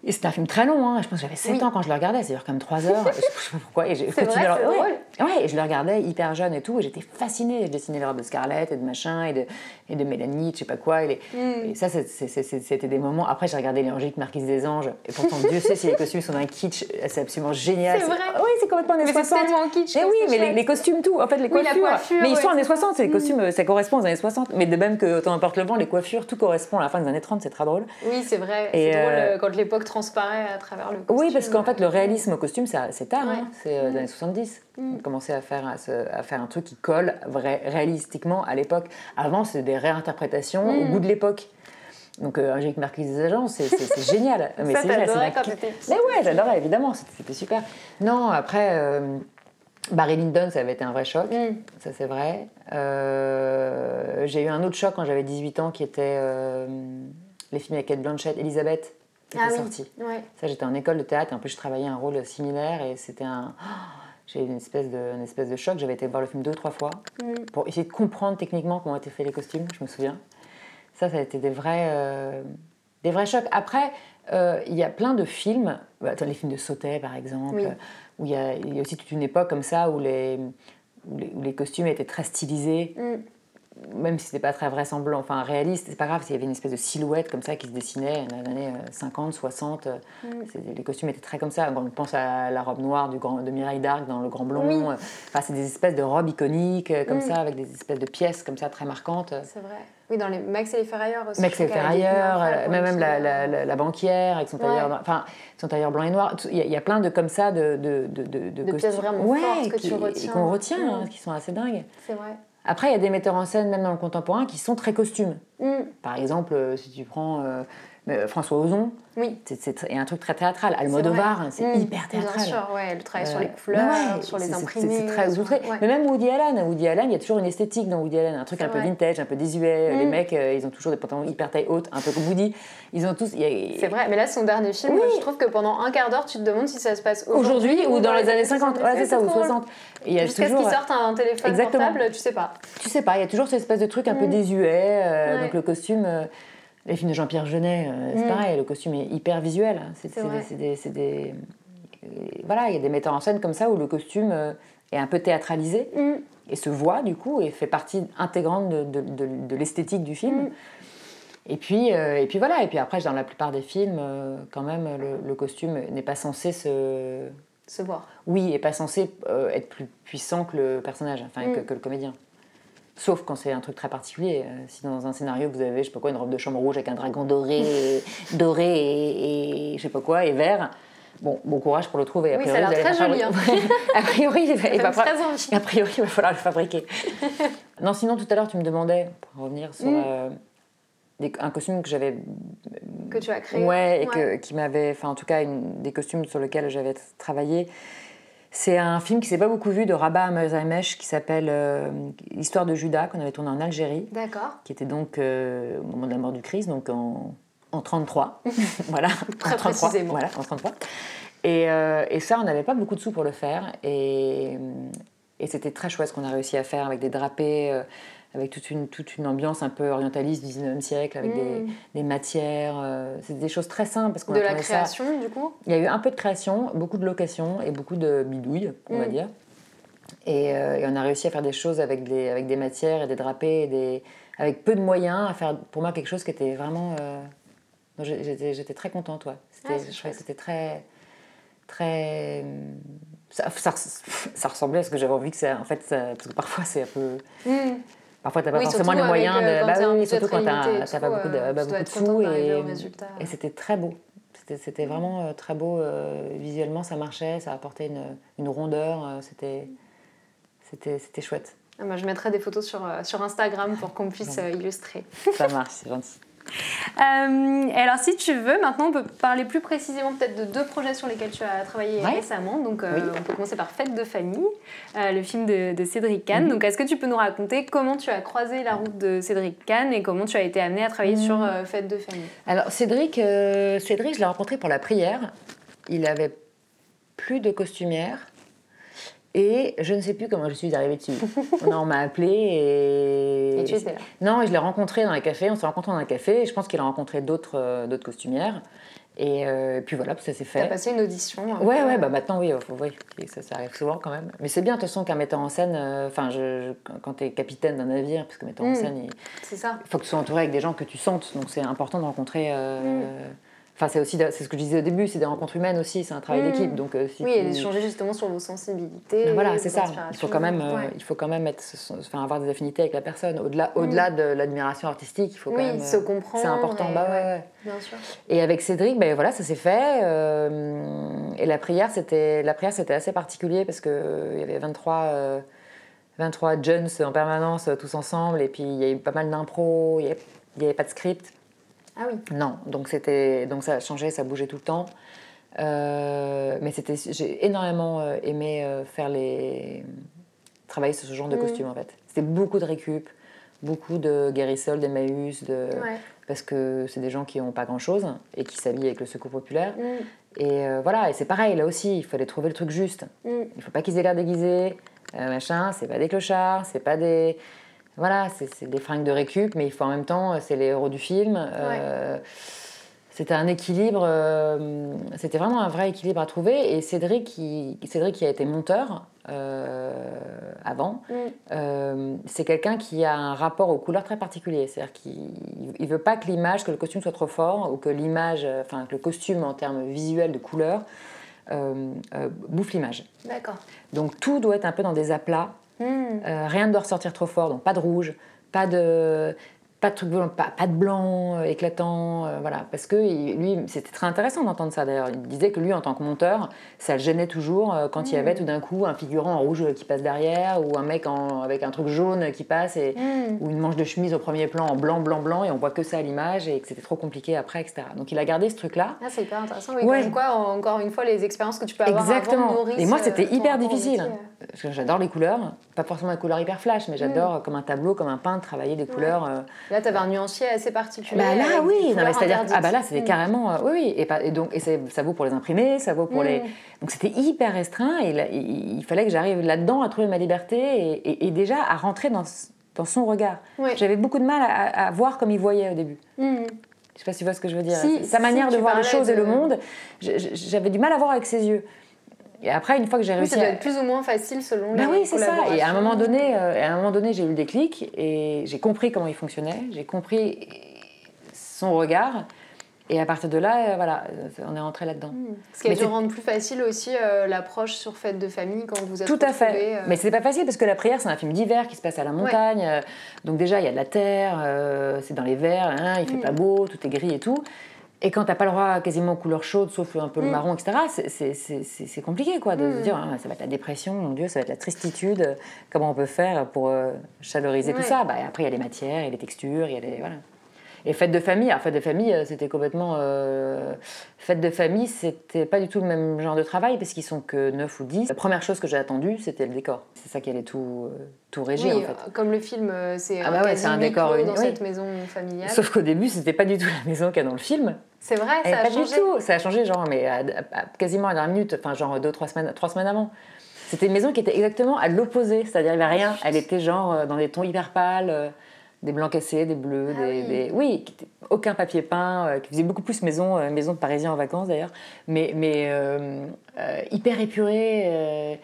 Et c'était un film très long, hein. je pense que j'avais 7 Oui. ans quand je le regardais, c'est-à-dire comme 3 heures. je sais pas pourquoi. Et j'ai continué vrai, à le- c'est ouais. Ouais, je le regardais hyper jeune et tout, et j'étais fascinée. Je dessinais les robes de Scarlett et de machin, et de, et de Mélanie, je sais pas quoi. Et, les- Mm. et ça, c'était des moments. Après, j'ai regardé les Angélique Marquise des Anges, et pourtant, Dieu sait si les costumes sont d'un kitsch, c'est absolument génial. C'est vrai. Oui, c'est complètement années Mais c'est 60. tellement kitsch. Mais que oui, mais les, costumes, tout. En fait, les Oui, coiffures. coiffure, mais ils sont ouais, années c'est ça. 60, c'est les Mm. costumes, ça correspond aux années 60. Mais de même que Autant importe le vent, les coiffures, tout correspond à la fin des années 30, c'est très drôle. Oui, c'est vrai. C'est drôle euh, euh, quand l'époque transparaît à travers le costume. Oui, parce qu'en fait, le réalisme au costume, c'est tard, Ouais. hein. c'est euh, Mm. des années 70. Mm. On commençait à faire, à, se- à faire un truc qui colle vrai, réalistiquement à l'époque. Avant, c'est des réinterprétations au Mm. goût de l'époque. Donc, euh, Angélique Marquise des Agents, c'est génial. Mais ça, c'est génial, c'est t'adorais d'un quand ki- t'étais petite. Mais ouais, j'adorais, évidemment, c'était super. Non, après, euh, Barry Lyndon, ça avait été un vrai choc. Mm. Ça, c'est vrai. Euh, j'ai eu un autre choc quand j'avais 18 ans qui était euh, les films avec Kate Blanchett, Elisabeth, qui Ah était oui. sorti. Ouais. Ça, j'étais en école de théâtre et en plus, je travaillais un rôle similaire et c'était un. J'ai eu une espèce, de, une espèce de choc. J'avais été voir le film deux ou trois fois Mm. pour essayer de comprendre techniquement comment étaient faits les costumes, je me souviens. Ça, ça a été des vrais, euh, des vrais chocs. Après, euh, il y a plein de films, bah, attends, les films de Sautet par exemple, Oui. où il y, y a aussi toute une époque comme ça où les, où les, où les costumes étaient très stylisés, Mm. Même si c'était pas très vraisemblant, enfin réaliste, c'est pas grave, s'il y avait une espèce de silhouette comme ça qui se dessinait dans les années euh, 50, 60, euh, Mm. les costumes étaient très comme ça. Quand on pense à la robe noire du grand, de Mireille d'Arc dans Le Grand Blond, Oui. euh, enfin, c'est des espèces de robes iconiques euh, comme Mm. ça, avec des espèces de pièces comme ça très marquantes. C'est vrai. Oui, dans les Max et les Ferrailleurs aussi. Max et trouve qu'elle a des Ferrailleur, couleurs euh, folles, même, même la, aussi, la- euh, la- la banquière avec son tailleur, Ouais. enfin, son tailleur blanc et noir. Il y, a- il y a plein de comme ça de, de, de, de, De pièces vraiment ouais, fortes que qui- tu retiens. qu'on retient, hein, Mm. qui sont assez dingues. C'est vrai. Après, il y a des metteurs en scène, même dans le contemporain, qui sont très costumes. Mm. Par exemple, euh, si tu prends euh, François Ozon, Oui. c'est c'est- un truc très théâtral. Almodovar, c'est Mm. hyper théâtral. Bien sûr, ouais, le travail sur Euh, les couleurs, ouais, sur les c'est- c'est- imprimés. C'est très sur- outré. ouais. Mais même Woody Allen, Woody Allen, il y a toujours une esthétique dans Woody Allen, un truc C'est un peu vintage, un peu désuet. Les Mm. mecs, euh, ils ont toujours des pantalons hyper taille haute, un peu comme Woody. Ils ont tous. a- C'est vrai, mais là, son dernier film, Oui. je trouve que pendant un quart d'heure, tu te demandes si ça se passe Aujourd'hui ou dans les années 50, 70, ouais, c'est ça, ou trop drôle. 60. Il y a Jusqu'à ce toujours, qu'il sorte un téléphone portable, tu sais pas. tu sais pas, il y a toujours cette espèce de truc un peu Mm. désuet. euh. Donc le costume, euh, les films de Jean-Pierre Jeunet, euh, c'est Mm. pareil, le costume est hyper visuel. C'est C'est des, euh, voilà, il y a des metteurs en scène comme ça où le costume euh, est un peu théâtralisé Mm. et se voit du coup et fait partie intégrante de, de- de- de l'esthétique du film. Mm. Et puis, euh, et puis voilà, et puis après, dans la plupart des films, euh, quand même, le, le costume n'est pas censé se. Se voir. Oui, est pas censé euh, être plus puissant que le personnage, enfin que, que le comédien. Sauf quand c'est un truc très particulier. Euh, Si dans un scénario vous avez, je sais pas quoi, une robe de chambre rouge avec un dragon doré, et- doré et, et je sais pas quoi, et vert, bon, bon courage pour le trouver. A Oui, ça a l'air très joli, fabriquer. a priori, il va, il va a priori, il va falloir le fabriquer. non, sinon, tout à l'heure, tu me demandais, pour revenir sur Mm. euh, des- un costume que j'avais. Que tu as créé. Ouais, et que, qui m'avait. Enfin, en tout cas, une, des costumes sur lesquels j'avais travaillé. C'est un film qui s'est pas beaucoup vu de Rabat Mazamesh qui s'appelle euh, L'histoire de Judas, qu'on avait tourné en Algérie, D'accord. qui était donc euh, au moment de la mort du Christ, donc en, en 33. voilà, Très en 33. précisément. Voilà, en 33. Et, euh, et ça, on n'avait pas beaucoup de sous pour le faire. Et, Et c'était très chouette ce qu'on a réussi à faire avec des drapés, avec toute une, toute une ambiance un peu orientaliste du 19e siècle, avec des, Mm. des matières. euh, C'était des choses très simples. Parce qu'on De la attendait ça- création, du coup Il y a eu un peu de création, beaucoup de location et beaucoup de bidouilles, on va Mm. dire. Et, euh, et on a réussi à faire des choses avec des, avec des matières et des drapés, et des, avec peu de moyens, à faire pour moi quelque chose qui était vraiment. euh, J'étais j'étais très contente, ouais. C'était Ah, c'est je que c'était très. très ça, ça, ça ressemblait à ce que j'avais envie que ça. En fait, ça- parce que parfois c'est un peu. Parfois, t'as pas Oui, forcément les moyens euh, de. Bah oui, surtout quand et t'as pas beaucoup de, bah, tu beaucoup de sous. Et, c'était très beau. C'était- C'était vraiment euh, très beau. euh, visuellement, ça marchait, ça apportait une, une rondeur. C'était c'était c'était chouette. Ah, bah, je mettrai des photos sur, sur Instagram pour qu'on puisse illustrer. Ça marche, c'est gentil. Euh, alors, si tu veux, maintenant, on peut parler plus précisément peut-être de deux projets sur lesquels tu as travaillé Ouais. récemment. Donc, euh, Oui. on peut commencer par Fête de famille, euh, le film de, de Cédric Kahn. Mhm. Donc, est-ce que tu peux nous raconter comment tu as croisé la route de Cédric Kahn et comment tu as été amenée à travailler Mhm. sur Fête de famille? Alors, Cédric, Cédric, je l'ai rencontré pour la prière. Il avait plus de costumière. Et je ne sais plus comment je suis arrivée dessus. on on m'a appelé et. Et tu étais là. Non, je l'ai rencontré dans un café. On s'est rencontrés dans un café. Et je pense qu'il a rencontré d'autres euh, costumières. Et euh, puis voilà, ça s'est fait. passé une audition. Ouais, peu. ouais, bah maintenant, oui, faut- oui, ça, ça arrive souvent quand même. Mais c'est bien, de toute façon, qu'un metteur en scène, euh, enfin, je- quand tu es capitaine d'un navire, parce que metteur en Mm. scène, il, ça. faut que tu sois entouré avec des gens que tu sentes. Donc c'est important de rencontrer. euh, Mm. Enfin, c'est aussi, c'est ce que je disais au début, c'est des rencontres humaines aussi, c'est un travail Mm. d'équipe. Donc euh, si Oui, tu- et d'échanger justement sur vos sensibilités. Ben voilà, c'est ça. Il faut quand même, euh, Ouais. il faut quand même être, enfin, avoir des affinités avec la personne. Au-delà, au-delà de l'admiration artistique, il faut quand Oui, même. se euh, comprendre. C'est important. et- Bah ouais, ouais, ouais. Bien sûr. Et avec Cédric, ben voilà, ça s'est fait. euh, et la prière, c'était la prière, c'était assez particulier parce que euh, il y avait 23, euh, 23 jeunes en permanence, tous ensemble. Et puis il y a eu pas mal d'impro. Il n'y avait pas de script. Ah oui. Non, donc c'était donc ça changé, ça bougeait tout le temps. Euh, mais c'était, j'ai énormément euh, aimé euh, faire les travailler sur ce genre de Mhm. costumes en fait. C'était beaucoup de récup, beaucoup de guérissol, d'Emmaüs, de Ouais. parce que c'est des gens qui n'ont pas grand chose et qui s'habillent avec le secours populaire. Mm, Et euh, voilà, et c'est pareil là aussi, il fallait trouver le truc juste. mm. Il faut pas qu'ils aient l'air déguisés, euh, machin. C'est pas des clochards, c'est pas des voilà, c'est des fringues de récup, mais il faut en même temps, euh, c'est les héros du film. euh, C'était un équilibre, euh, c'était vraiment un vrai équilibre à trouver. Et Cédric, qui, Cédric qui a été monteur avant, Mm. c'est quelqu'un qui a un rapport aux couleurs très particulier. C'est-à-dire qu'il ne veut pas que l'image, que le costume soit trop fort, ou que l'image, enfin que le costume en termes visuels de couleurs, euh, euh, bouffe l'image. D'accord. Donc tout doit être un peu dans des aplats. Mm. Euh, rien ne doit ressortir trop fort, donc pas de rouge, pas de, pas de blancs, pas, pas de blanc euh, éclatant, euh, voilà. Parce que il- lui, c'était très intéressant d'entendre ça d'ailleurs. Il disait que lui, en tant que monteur, ça le gênait toujours euh, quand il y avait tout d'un coup un figurant en rouge qui passe derrière ou un mec en- avec un truc jaune qui passe et Mm. ou une manche de chemise au premier plan en blanc, blanc, blanc et on voit que ça à l'image et que c'était trop compliqué après, etc. Donc il a gardé ce truc-là. Ah, c'est hyper intéressant. Oui, Ouais. comme quoi, encore une fois, les expériences que tu peux avoir Exactement. avant nourrissent, Et moi, c'était hyper difficile. métier. Parce que j'adore les couleurs, pas forcément les couleurs hyper flash, mais j'adore euh, comme un tableau, comme un peintre, travailler des couleurs. euh, Là, tu avais un nuancier assez particulier. Bah là, des oui, c'est-à-dire, ah bah là, c'était Mm. carrément, euh, oui, oui, et, pas- et donc, et ça vaut pour les imprimés, ça vaut pour les, Mm. donc c'était hyper restreint, et là, il, il fallait que j'arrive là-dedans à trouver ma liberté et, déjà à rentrer dans, son regard. Oui. J'avais beaucoup de mal à, à voir comme il voyait au début. Mm. Je sais pas si tu vois ce que je veux dire. Si, Sa si, manière de voir les choses et le monde, j'avais du mal à voir avec ses yeux. Et après, une fois que j'ai Oui, réussi ça doit à... être plus ou moins facile selon Bah les oui, c'est ça. Et à un moment donné, euh, à un moment donné, j'ai eu le déclic et j'ai compris comment il fonctionnait. J'ai compris son regard. Et à partir de là, euh, voilà, euh, on est rentré là-dedans. Mm. Ce qui a dû rendre plus facile aussi euh, l'approche sur fête de famille quand vous êtes Tout à fait. euh, Mais c'est pas facile parce que La Prière, c'est un film d'hiver qui se passe à la montagne. Donc déjà, il y a de la terre, c'est dans les verts, hein, il fait Mm. pas beau, tout est gris et tout. Et quand t'as pas le droit quasiment aux couleurs chaudes, sauf un peu le Mm. marron, etc., c'est- compliqué quoi, de Mm. se dire ah, ça va être la dépression, mon Dieu, ça va être la tristitude. euh, Comment on peut faire pour euh, chaloriser Ouais. tout ça? Bah, Après, il y a les matières, il y a les textures, il y a les. Voilà. Et fête de famille, alors fête de famille, euh, c'était complètement. euh, Fête de famille, c'était pas du tout le même genre de travail parce qu'ils sont que 9 ou 10. La première chose que j'ai attendue, c'était le décor. C'est ça qui allait tout, euh, tout régir oui, en fait. comme le film, c'est Ah bah ouais, un décor dans oui. cette maison familiale. Sauf qu'au début, c'était pas du tout la maison qu'il y a dans le film. C'est vrai, ça a pas changé. du tout. Ça a changé, genre, mais à- à- quasiment à la minute, enfin, genre deux, trois semaines, trois semaines avant. C'était une maison qui était exactement à l'opposé, c'est-à-dire il n'y avait rien. Elle était genre dans des tons hyper pâles, des blancs cassés, des bleus, Ah des, oui. des- oui, aucun papier peint, euh, qui faisait beaucoup plus maison, euh, maison de Parisiens en vacances d'ailleurs, mais, mais euh, hyper épurée, euh,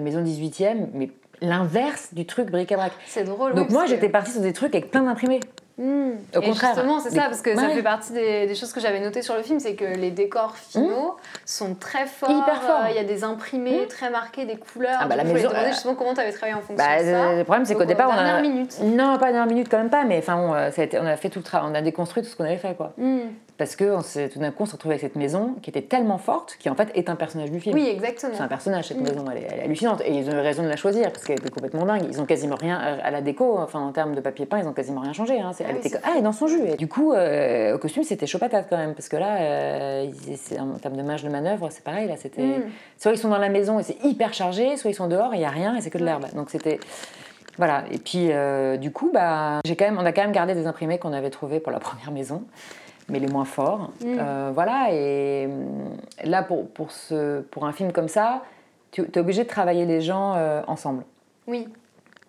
maison 18e, mais l'inverse du truc bric-à-brac. C'est drôle. Donc oui, moi j'étais partie sur des trucs avec plein d'imprimés. Hmm. Au Et contraire. Justement, c'est Les- ça, parce que ça fait partie des, des choses que j'avais notées sur le film, c'est que les décors finaux sont très forts. Hyper forts. euh, Il y a des imprimés très marqués, des couleurs. Ah bah, la coup, demander euh, justement comment tu avais travaillé en fonction Bah, de ça. euh, le problème c'est qu'au départ aux on a minutes. non pas dernière minute quand même pas, mais enfin bon, euh, ça a été- on a fait tout le travail, on a déconstruit tout ce qu'on avait fait quoi. Parce que tout d'un coup on s'est retrouvé avec cette maison qui était tellement forte qui en fait est un personnage du film. Oui, exactement. C'est un personnage cette Mm. maison, elle est, elle est hallucinante et ils ont eu raison de la choisir parce qu'elle était complètement dingue. Ils ont quasiment rien à la déco, enfin en termes de papier peint, ils ont quasiment rien changé. hein. Ah elle oui, était ah, est dans son jus. Et du coup, euh, au costume c'était chaud patate quand même parce que là, euh, en termes de marge de manœuvre, c'est pareil là. C'était Mm. soit ils sont dans la maison et c'est hyper chargé, soit ils sont dehors et il y a rien et c'est que de l'herbe. Donc c'était voilà. Et puis euh, du coup, bah, j'ai quand même, on a quand même gardé des imprimés qu'on avait trouvés pour la première maison mais les moins forts. Mm. Euh, voilà, et hum, là, pour, pour, ce, pour un film comme ça, tu es obligé de travailler les gens euh, ensemble. Oui.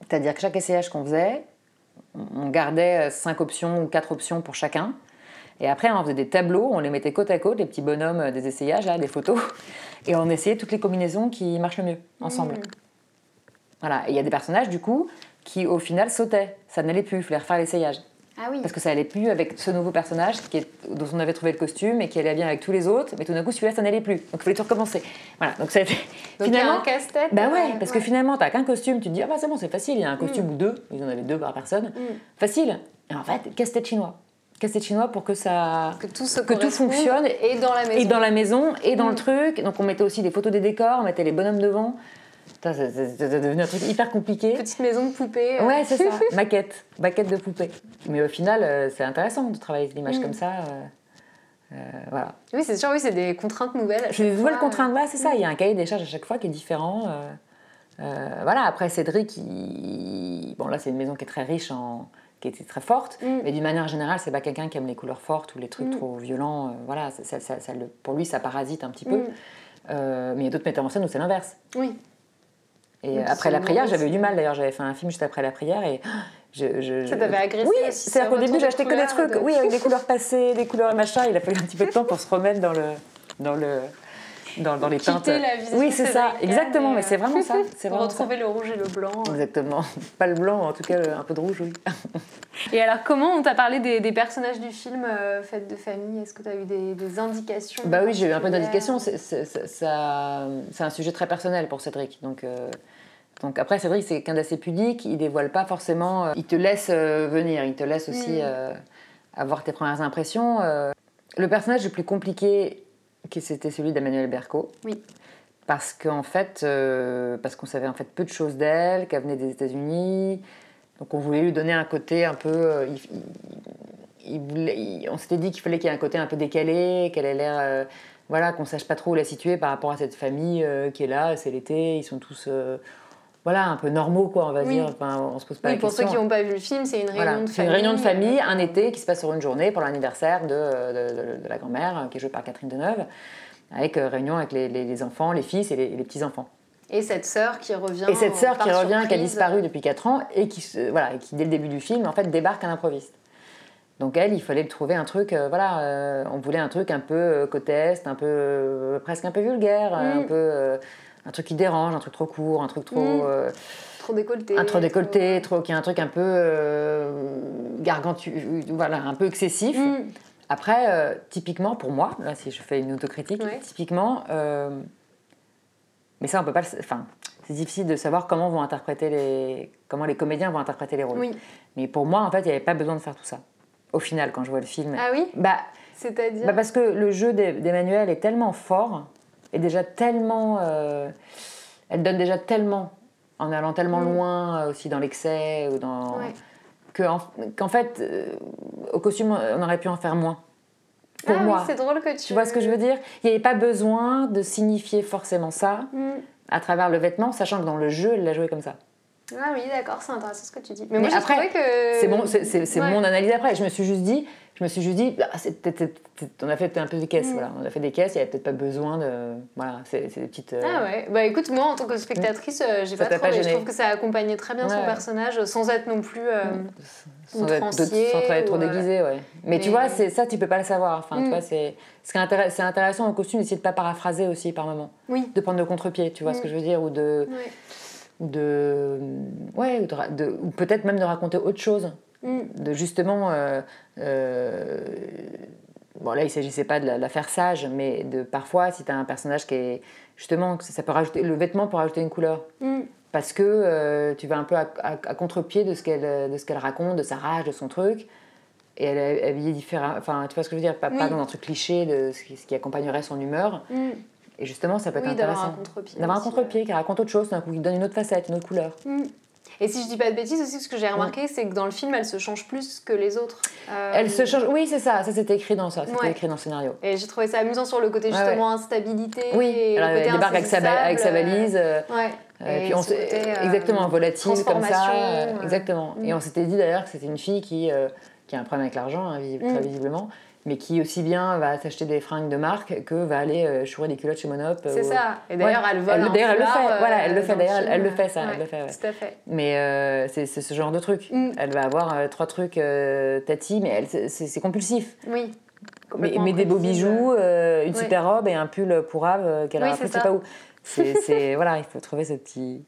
C'est-à-dire que chaque essayage qu'on faisait, on gardait euh, cinq options ou quatre options pour chacun. Et après, on faisait des tableaux, on les mettait côte à côte, les petits bonhommes des essayages, là, des photos, et on essayait toutes les combinaisons qui marchent le mieux ensemble. Mm. Voilà, et il y a des personnages, du coup, qui au final sautaient. Ça n'allait plus, il fallait refaire l'essayage. Ah oui. Parce que ça allait plus avec ce nouveau personnage qui est- dont on avait trouvé le costume et qui allait bien avec tous les autres, mais tout d'un coup celui-là ça n'allait plus. Donc il fallait tout recommencer. Voilà, donc ça a été. Donc finalement. casse-tête. Bah ouais, parce que finalement t'as qu'un costume, tu te dis ah bah c'est bon c'est facile, il y a un costume ou deux, ils en avaient deux par personne, Mm. facile. Et en fait casse-tête chinois, casse-tête chinois pour que ça Que tout se que tout fonctionne Et dans la maison. et dans la maison et dans Mm. le truc. Donc on mettait aussi des photos des décors, on mettait les bonhommes devant. C'est- devenu un truc hyper compliqué. Petite maison de poupée. euh. Ouais, c'est ça, maquette, maquette de poupée. Mais au final, euh, c'est intéressant de travailler l'image Mm. comme ça. euh, euh, voilà. Oui, c'est sûr, oui, c'est des contraintes nouvelles. chaque nouvelles fois. contraintes, voilà, c'est ça. Il y a un cahier des charges à chaque fois qui est différent. voilà, après Cédric, il- bon là c'est une maison qui est très riche, en... qui était très forte, Mm. mais d'une manière générale, c'est pas quelqu'un qui aime les couleurs fortes ou les trucs Mm. trop violents. euh, voilà, ça- ça- le- pour lui, ça parasite un petit peu. Mm. Euh, mais il y a d'autres metteurs en scène où c'est l'inverse. Oui. Et Donc, après la prière, j'avais eu du mal d'ailleurs. J'avais fait un film juste après la prière et je. je- Ça t'avait agressé Oui, c'est-à-dire ce qu'au début, j'achetais que des trucs, de- oui, avec des couleurs passées, des couleurs machin. Il a fallu un petit peu de temps pour se remettre dans le. Dans le dans, dans les teintes. la vision oui, c'est ça, exactement, mais c'est vraiment ça. C'est Pour ça. retrouver le rouge et le blanc. Exactement. Pas le blanc, en tout cas un peu de rouge, oui. Et alors, comment on t'a parlé des, des personnages du film euh, Fête de famille? Est-ce que tu as eu des, des indications Bah oui, j'ai eu un peu particulières? d'indication. C'est un sujet très personnel pour Cédric. Donc, euh, donc après, Cédric, c'est quelqu'un d'assez pudique. Il dévoile pas forcément. euh, il te laisse euh, venir. Il te laisse aussi Mm. euh, avoir tes premières impressions. Le personnage le plus compliqué, c'était celui d'Emmanuel Berco. Oui. Parce qu'en fait, euh, parce qu'on savait en fait peu de choses d'elle, qu'elle venait des États-Unis. Donc on voulait lui donner un côté un peu. euh, il- il- il voulait- il- on s'était dit qu'il fallait qu'il y ait un côté un peu décalé, qu'elle ait l'air. euh, voilà, qu'on sache pas trop où la situer par rapport à cette famille qui est là, c'est l'été, ils sont tous. Voilà, un peu normaux, quoi, on va Oui. dire. Enfin, on se pose pas Oui, la pour question. ceux qui n'ont pas vu le film, c'est une réunion Voilà, de c'est famille. une réunion de famille, un été qui se passe sur une journée pour l'anniversaire de, de- de- de la grand-mère, euh, qui est jouée par Catherine Deneuve, avec euh, réunion avec les, les- les enfants, les fils et les, et les petits-enfants. Et cette sœur qui revient. Et cette sœur qui revient, qui a disparu depuis 4 ans, et qui, voilà, qui, dès le début du film, en fait, débarque à l'improviste. Donc elle, il fallait trouver un truc, euh, voilà, euh, on voulait un truc un peu euh, est, un peu, presque un peu vulgaire, Mm. un peu, un truc qui dérange, un truc trop court, un truc trop... Mm. euh, Trop décolleté. un trop décolleté, trop, qui est un truc un peu euh, gargantu, voilà, un peu excessif. Mm. Après, euh, typiquement pour moi, là si je fais une autocritique, Ouais. typiquement, euh, mais ça on peut pas, enfin, c'est difficile de savoir comment vont interpréter les, comment les comédiens vont interpréter les rôles. Oui. Mais pour moi, en fait, il n'y avait pas besoin de faire tout ça. Au final, quand je vois le film, Ah oui? Bah, C'est-à-dire? bah parce que le jeu d'E- d'Emmanuel est tellement fort et déjà tellement, euh, elle donne déjà tellement en allant tellement Mm. loin euh, aussi dans l'excès ou dans Ouais. que en- qu'en fait euh, au costume on aurait pu en faire moins. Pour ah moi, oui, c'est drôle que tu. tu vois ce que je veux dire? Il n'y avait pas besoin de signifier forcément ça Mm. à travers le vêtement, sachant que dans le jeu elle l'a joué comme ça. Ah oui, d'accord, c'est intéressant ce que tu dis. Mais Mais, moi, j'ai après, que. C'est bon, c'est- Ouais. mon analyse après. Je me suis juste dit, je me suis juste dit, ah, c'est peut-être- c'est- c'est- on a fait un peu des caisses, Mm. voilà. On a fait des caisses, il n'y avait peut-être pas besoin de. Voilà, c'est des petites. euh, Ah ouais, bah écoute, moi en tant que spectatrice, euh, j'ai pas trop, pas mais je trouve que ça accompagnait très bien son personnage sans être non plus. euh, sans être, outrancier sans être trop euh, déguisé, ouais. Mais, tu vois, c'est ça, tu peux pas le savoir. Enfin, Mm. tu vois, c'est ce qui est c'est intéressant au costume d'essayer de pas paraphraser aussi par moment, Oui. de prendre le contre-pied, tu vois ce Mm. que je veux dire, ou de, Ouais. De, ouais, ou, de ra- de- ou peut-être même de raconter autre chose, Mm. de justement. euh, euh, Bon, là, il s'agissait pas de la, la faire sage, mais de parfois, si tu as un personnage qui est. Justement, ça, ça peut rajouter. Le vêtement peut rajouter une couleur. Mm. Parce que euh, tu vas un peu à, à- à contre-pied de ce qu'elle de ce qu'elle raconte, de sa rage, de son truc. Et elle est habillée différemment. Enfin, tu vois ce que je veux dire? Pas, pas Oui. dans un truc cliché de ce qui, ce qui accompagnerait son humeur. Mm. Et justement, ça peut être Oui, d'avoir intéressant. un contre-pied. D'avoir un contre-pied qui raconte autre chose, qui donne une autre facette, une autre couleur. Mm. Et si je dis pas de bêtises aussi, ce que j'ai remarqué, c'est que dans le film, elle se change plus que les autres. Euh, Elle se change. Oui, c'est ça. Ça, c'était écrit dans ça. C'était Ouais. écrit dans le scénario. Et j'ai trouvé ça amusant sur le côté Ouais, justement instabilité. Oui, et le alors, elle côté débarque avec sa, avec sa insaisissable, valise. euh, euh, Ouais. Euh, Et puis on côté, euh, exactement, volatile comme ça. euh, euh, exactement. mm. Et on s'était dit d'ailleurs que c'était une fille qui, euh, qui a un problème avec l'argent, hein, visi- très Mm. visiblement, mais qui aussi bien va s'acheter des fringues de marque que va aller euh, chourer des culottes chez Monop. C'est ou- ça. Et d'ailleurs, Ouais. elle vole un D'ailleurs, elle le fait. euh, Voilà, elle le fait. D'ailleurs, elle le fait ça. Elle Ouais, le fait. ouais. Tout à fait. Mais euh, c'est c'est ce genre de truc. Mm. Elle va avoir euh, trois trucs euh, tati, mais elle, c'est- c'est c'est compulsif. Oui. Mais, des beaux bijoux, euh, une super robe et un pull pourrave euh, qu'elle Oui, a c'est ça. pas où. C'est, c'est- voilà, il faut trouver ce petit,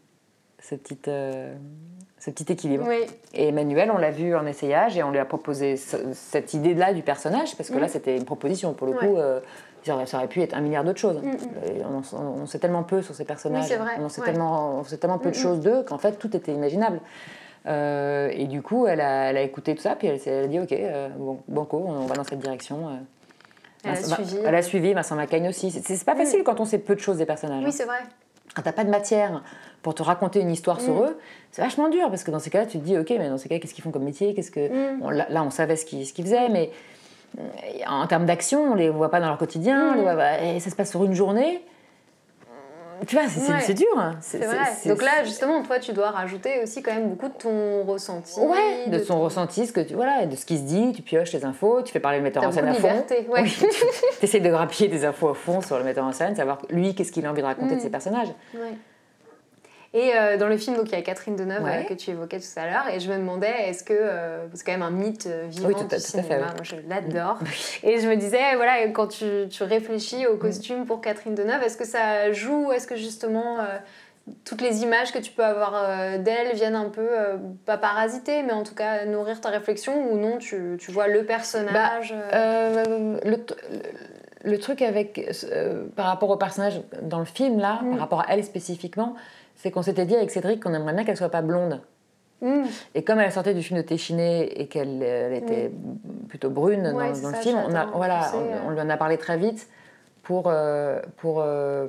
ce petit, euh, ce petit équilibre. Oui. Et Emmanuel, on l'a vu en essayage et on lui a proposé ce- cette idée-là du personnage, parce que Mm. là, c'était une proposition. Pour le Ouais. coup, euh, ça, aurait, ça aurait pu être un milliard d'autres choses. Mm, mm. Et On, en- on- on sait tellement peu sur ces personnages, c'est vrai, on, sait ouais. tellement, on sait tellement peu de Mm, mm. choses d'eux qu'en fait, tout était imaginable. Euh, et du coup, elle a, elle a écouté tout ça, puis elle, a dit Ok, euh, bon, banco, on va dans cette direction. euh. Elle a suivi. Elle a suivi, Vincent Macaigne aussi. C'est- C'est pas facile quand on sait peu de choses des personnages. Oui, hein. c'est vrai. Quand t'as pas de matière pour te raconter une histoire sur Mm. eux, c'est vachement dur parce que dans ces cas-là, tu te dis ok, mais dans ces cas, qu'est-ce qu'ils font comme métier Qu'est-ce que Mm. Bon, là, là, on savait ce qu'ils qu'ils faisaient, mais euh, en termes d'action, on les voit pas dans leur quotidien. Mm. voit et ça se passe sur une journée. Tu vois, c'est Ouais. dur. hein. C'est vrai. Donc là, justement, toi, tu dois rajouter aussi quand même beaucoup de ton ressenti. Ouais, de son ton- ressenti, ce que tu, voilà, de ce qui se dit, tu pioches les infos, tu fais parler le metteur en scène à de fond. ouais. Oui, tu essaies de grappiller des infos à fond sur le metteur en scène, savoir lui qu'est-ce qu'il a envie de raconter de ses personnages. Ouais. Et euh, dans le film, donc il y a Catherine Deneuve Ouais. euh, que tu évoquais tout à l'heure, et je me demandais, est-ce que euh, c'est quand même un mythe vivant Oui, tout à- du tout à fait, cinéma, moi je l'adore. Et je me disais, voilà, quand tu, tu réfléchis au costume pour Catherine Deneuve, est-ce que ça joue, est-ce que justement toutes les images que tu peux avoir d'elle viennent un peu, pas parasiter, mais en tout cas nourrir ta réflexion, ou non, tu, tu vois le personnage Euh, le, truc avec euh, par rapport au personnage dans le film là, Mm. par rapport à elle spécifiquement, c'est qu'on s'était dit avec Cédric qu'on aimerait bien qu'elle soit pas blonde. hmm, Et comme elle sortait du film de Téchiné et qu'elle euh, elle était plutôt brune dans, Ouais, c'est dans le film, on, a, voilà, sais, on, euh. on lui en a parlé très vite pour. euh, pour euh,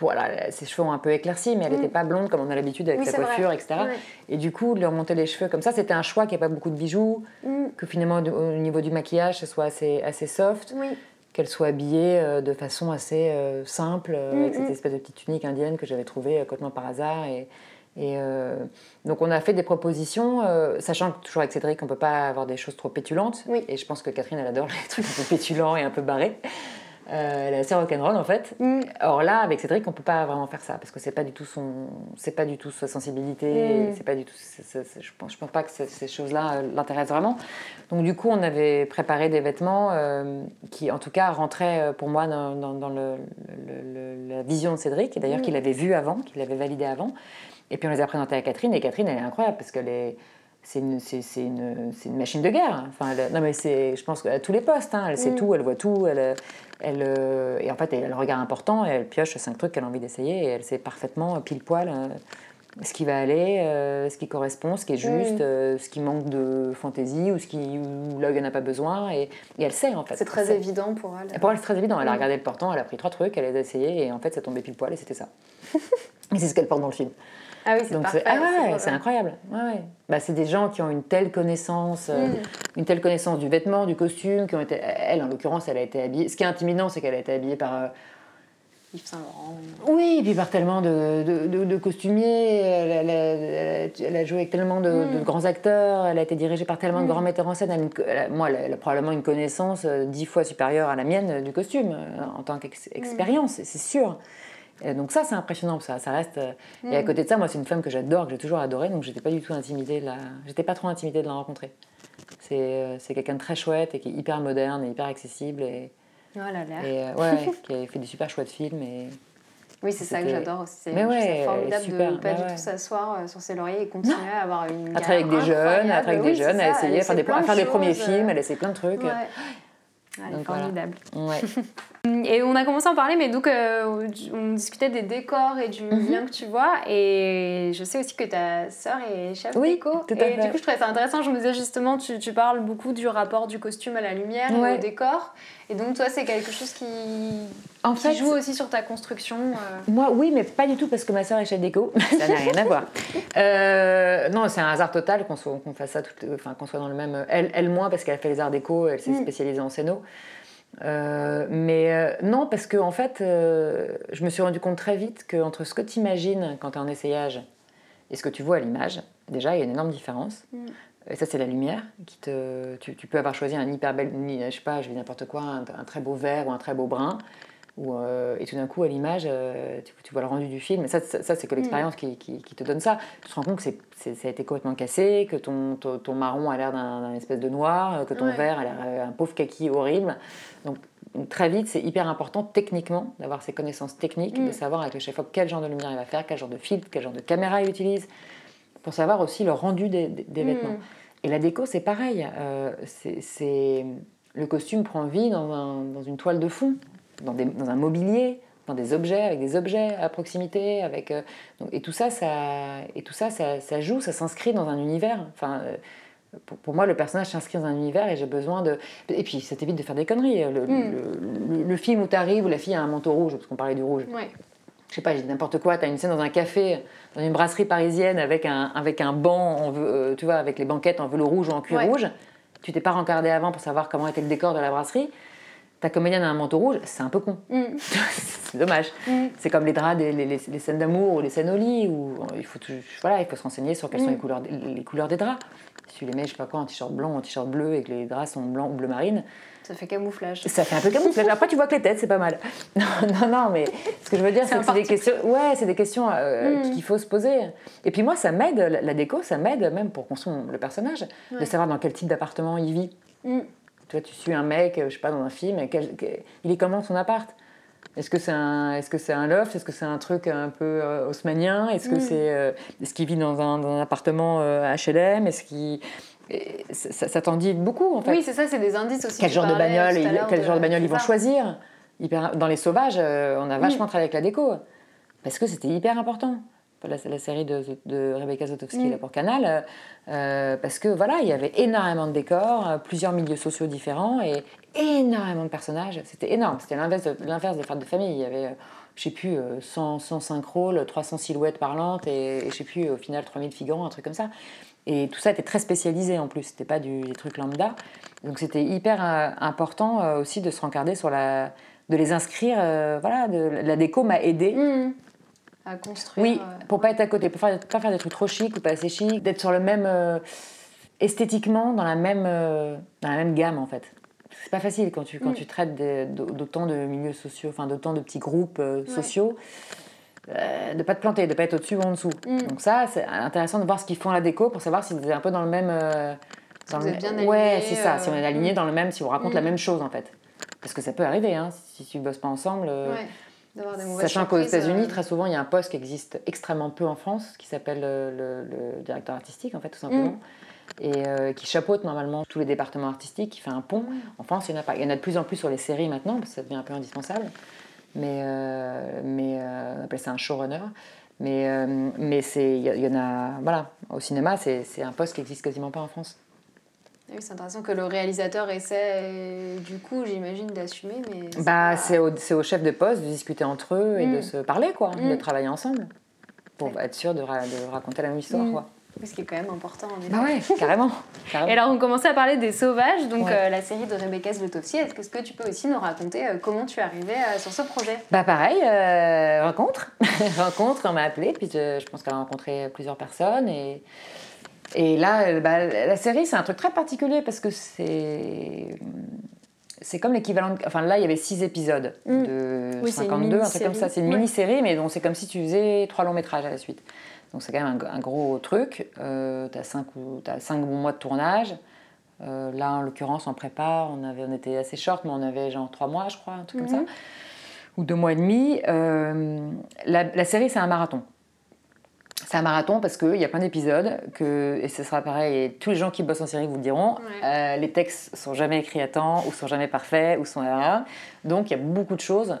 voilà, ses cheveux ont un peu éclairci, mais elle n'était pas blonde comme on a l'habitude avec Oui, sa vrai. coiffure, etc. ouais. Et du coup, de lui remonter les cheveux comme ça, c'était un choix qui n'a pas beaucoup de bijoux, Hmm, que finalement, au au niveau du maquillage, ce soit assez, assez soft, oui. Qu'elle soit habillée euh, de façon assez euh, simple, euh, avec Mm, cette mm. espèce de petite tunique indienne que j'avais trouvée complètement par hasard. Et, et, euh, donc, on a fait des propositions, euh, sachant que toujours avec Cédric, on ne peut pas avoir des choses trop pétulantes. Oui. Et je pense que Catherine, elle adore les trucs un peu pétulants et un peu barrés. Euh, elle est assez rock'n'roll en fait. Hmm, Or là, avec Cédric, on peut pas vraiment faire ça parce que c'est pas du tout son, c'est pas du tout sa sensibilité, Mm. c'est pas du tout. je pense, je pense pas que ces, choses-là euh, l'intéressent vraiment. Donc du coup, on avait préparé des vêtements euh, qui, en tout cas, rentraient euh, pour moi dans, dans- dans le- le- le- la vision de Cédric, et d'ailleurs Mm. qu'il avait vu avant, qu'il avait validé avant. Et puis on les a présentés à Catherine, et Catherine, elle est incroyable parce qu'elle est c'est une, une, c'est une machine de guerre. Enfin, elle- non, mais c'est, je pense qu'à tous les postes, hein, elle sait Mm. tout, elle voit tout, elle, elle, euh, et en fait, elle a le regard important et elle pioche cinq trucs qu'elle a envie d'essayer et elle sait parfaitement, euh, pile poil, euh, ce qui va aller, euh, ce qui correspond, ce qui est juste, Mm. euh, ce qui manque de fantaisie ou ce qui, où l'œil n'en a pas besoin. Et, et elle sait, en fait. C'est très sait. évident pour elle. Pour elle, c'est très évident. Elle a Mm. regardé le portant, elle a pris trois trucs, elle les a essayés et en fait, ça tombait pile poil et c'était ça. et c'est ce qu'elle porte dans le film. Ah oui, c'est parfait. c'est ah ouais, c'est incroyable. Ouais, ouais. Bah, c'est des gens qui ont une telle connaissance, euh, Mm. une telle connaissance du vêtement, du costume, qui ont été. Elle, en l'occurrence, elle a été habillée. Ce qui est intimidant, c'est qu'elle a été habillée par. euh, Yves Saint Laurent. Oui, et puis par tellement de, de, de, costumiers, elle, elle, a joué avec tellement de, mm. grands acteurs, elle a été dirigée par tellement de grands metteurs en scène. moi, elle a, probablement une connaissance dix fois supérieure à la mienne du costume en tant qu'expérience, c'est sûr donc ça, c'est impressionnant, ça, ça reste. Euh, et à mm. côté de ça, moi, c'est une femme que j'adore, que j'ai toujours adorée, donc j'étais pas du tout intimidée de la. J'étais pas trop intimidée de la rencontrer. C'est, euh, c'est quelqu'un de très chouette et qui est hyper moderne et hyper accessible et. Oh là là. Et, euh, ouais, qui a fait des super chouettes films et. Oui, c'est ça que j'adore aussi. C'est formidable de ne pas du tout s'asseoir sur ses lauriers et continuer à avoir une. À travailler avec des jeunes, à travailler avec des jeunes, à essayer, à faire, des, faire des premiers films, elle essaie plein de trucs. Ouais. Formidable. Ouais. Et on a commencé à en parler, mais donc euh, on discutait des décors et du mhm. lien que tu vois. Et je sais aussi que ta sœur est chef oui, déco. Tout à et du coup, je trouvais ça intéressant. Je me disais justement, tu, tu parles beaucoup du rapport du costume à la lumière et au décor. Et donc, toi, c'est quelque chose qui, en fait, joue aussi sur ta construction euh. Moi, oui, mais pas du tout parce que ma sœur est chef déco. ça n'a rien à voir. Euh, non, c'est un hasard total qu'on fasse ça, enfin, qu'on soit dans le même. Elle, elle moins parce qu'elle a fait les arts déco, elle s'est mm. spécialisée en scéno. Euh, mais non, parce que en fait, je me suis rendu compte très vite qu'entre ce que tu imagines quand tu es en essayage et ce que tu vois à l'image, déjà, il y a une énorme différence. Mm. Et ça, c'est la lumière. Qui te, tu, peux avoir choisi un hyper bel, je sais pas, je dis n'importe quoi, un, très beau vert ou un très beau brun. Ou, et tout d'un coup, à l'image, tu, vois le rendu du film. Et ça, ça, c'est que l'expérience mm. qui, qui, te donne ça. Tu te rends compte que ça a été complètement cassé, que ton, ton, marron a l'air d'un, espèce de noir, que ton vert a l'air un pauvre kaki horrible. Donc, très vite, c'est hyper important techniquement d'avoir ces connaissances techniques, de mm. savoir avec le chef-op quel genre de lumière il va faire, quel genre de filtre, quel genre de caméra il utilise, pour savoir aussi le rendu des, des, vêtements. Et la déco, c'est pareil. Euh, c'est le costume prend vie dans, un, dans, une toile de fond, dans, des, dans, un mobilier, dans des objets, avec des objets à proximité, avec euh, et tout ça, ça et tout ça, ça, ça joue, ça s'inscrit dans un univers. Enfin, euh, pour, moi, le personnage s'inscrit dans un univers et j'ai besoin de. Et puis, ça t'évite de faire des conneries. Le, hmm. le, film où tu arrives, où la fille a un manteau rouge, parce qu'on parlait du rouge. Ouais. Je sais pas, j'ai n'importe quoi, tu as une scène dans un café, dans une brasserie parisienne avec un, avec un banc, en, euh, tu vois, avec les banquettes en velours rouge ou en cuir rouge. Tu t'es pas rencardé avant pour savoir comment était le décor de la brasserie. Ta comédienne a un manteau rouge, c'est un peu con. Hmm. c'est dommage. Hmm. C'est comme les draps, les, les, scènes d'amour ou les scènes au lit, où il faut, voilà, il faut se renseigner sur quelles sont les couleurs, les couleurs des draps tu les mets, je sais pas quoi, en t-shirt blanc, en t-shirt bleu et que les draps sont blancs ou bleu marine. Ça fait camouflage. Ça fait un peu camouflage. Après, tu vois que les têtes, c'est pas mal. Non, non, non, mais ce que je veux dire, c'est que c'est des questions, ouais, c'est des questions euh, hmm. qu'il faut se poser. Et puis moi, ça m'aide, la déco, ça m'aide même pour construire le personnage, de savoir dans quel type d'appartement il vit. Hmm. Tu vois, tu suis un mec, je sais pas, dans un film, il est comment son appart? Est-ce que c'est un, est-ce que c'est un loft? Est-ce que c'est un truc un peu euh, haussmanien? Est-ce que mm. c'est, euh, est-ce qu'il vit dans un, dans un appartement HLM euh, Est-ce qu'il ça, ça t'en dit beaucoup en fait. Oui, c'est ça, c'est des indices aussi. Quel genre de bagnole, quel genre de bagnole ils vont choisir? Dans les sauvages, on a vachement travaillé avec la déco parce que c'était hyper important la, la série de, de Rebecca Zotowski là, mm. pour Canal, euh, parce que voilà, il y avait énormément de décors, euh, plusieurs milieux sociaux différents et énormément de personnages. C'était énorme. C'était l'inverse de, l'inverse des fêtes de famille. Il y avait, je sais plus, 100, 105 rôles, 300 silhouettes parlantes et, je sais plus, au final 3000 figurants, un truc comme ça. Et tout ça était très spécialisé en plus, c'était pas du, des trucs lambda. Donc c'était hyper euh, important aussi de se rencarder sur la. de les inscrire. voilà, de, la déco m'a aidé. Mm à construire. Oui, euh, pour pas être à côté, pour pas faire des trucs trop chics ou pas assez chics, d'être sur le même euh, esthétiquement dans la même euh, dans la même gamme en fait. C'est pas facile quand tu quand mm. tu traites d'autant de milieux sociaux, enfin d'autant de petits groupes sociaux. Euh, de pas te planter, de pas être au-dessus ou en dessous. Mm. Donc ça, c'est intéressant de voir ce qu'ils font à la déco pour savoir si vous êtes un peu dans le même... dans vous êtes bien aligné, Ouais, c'est ça, si on est aligné mm. dans le même, si on raconte la même chose en fait. Parce que ça peut arriver, hein, si tu bosses pas ensemble. Ouais. Sachant qu'aux États-Unis, euh, très souvent, il y a un poste qui existe extrêmement peu en France, qui s'appelle euh, le, directeur artistique, en fait, tout simplement. Mm. Et euh, qui chapeaute normalement tous les départements artistiques, qui fait un pont. En France, il y en a pas. Il y en a de plus en plus sur les séries maintenant, parce que ça devient un peu indispensable. Mais, mais on appelle ça un showrunner. Mais, mais il y, en a. Voilà, au cinéma, c'est un poste qui existe quasiment pas en France. Oui, c'est intéressant que le réalisateur essaie, du coup, j'imagine, d'assumer. mais bah, C'est au, au, chef de poste de discuter entre eux et de mm. se parler, quoi, de mm. travailler ensemble, pour être sûr de, de, raconter la même histoire. Mm. Quoi. Ce qui est quand même important. En bah ouais, carrément, carrément. Et alors, on commençait à parler des sauvages, donc Ouais. euh, la série de Rebecca Zlotowski. Est-ce que, tu peux aussi nous raconter euh, comment tu es arrivée euh, sur ce projet? Bah pareil, rencontre. rencontre, on m'a appelé, puis je, je pense qu'elle a rencontré plusieurs personnes. Et, et là, bah, la série, c'est un truc très particulier parce que c'est. C'est comme l'équivalent. de- Enfin, là, il y avait six épisodes Mm. de Oui, c'est une 52, un truc comme ça. C'est une Ouais. mini-série, mais donc c'est comme si tu faisais trois longs métrages à la suite. Donc c'est quand même un, un gros truc. Euh, tu as, cinq, ou- t'as cinq bons mois de tournage. Euh, là, en l'occurrence, en prépa, on, avait, on était assez short, mais on avait genre trois mois, je crois, un truc comme ça Mhm. ou deux mois et demi. Euh, la, la série, c'est un marathon. C'est un marathon parce qu'il y a plein d'épisodes, que, et ce sera pareil, et tous les gens qui bossent en série vous le diront, Ouais. euh, les textes sont jamais écrits à temps, ou sont jamais parfaits, ou sont. Donc il y a beaucoup de choses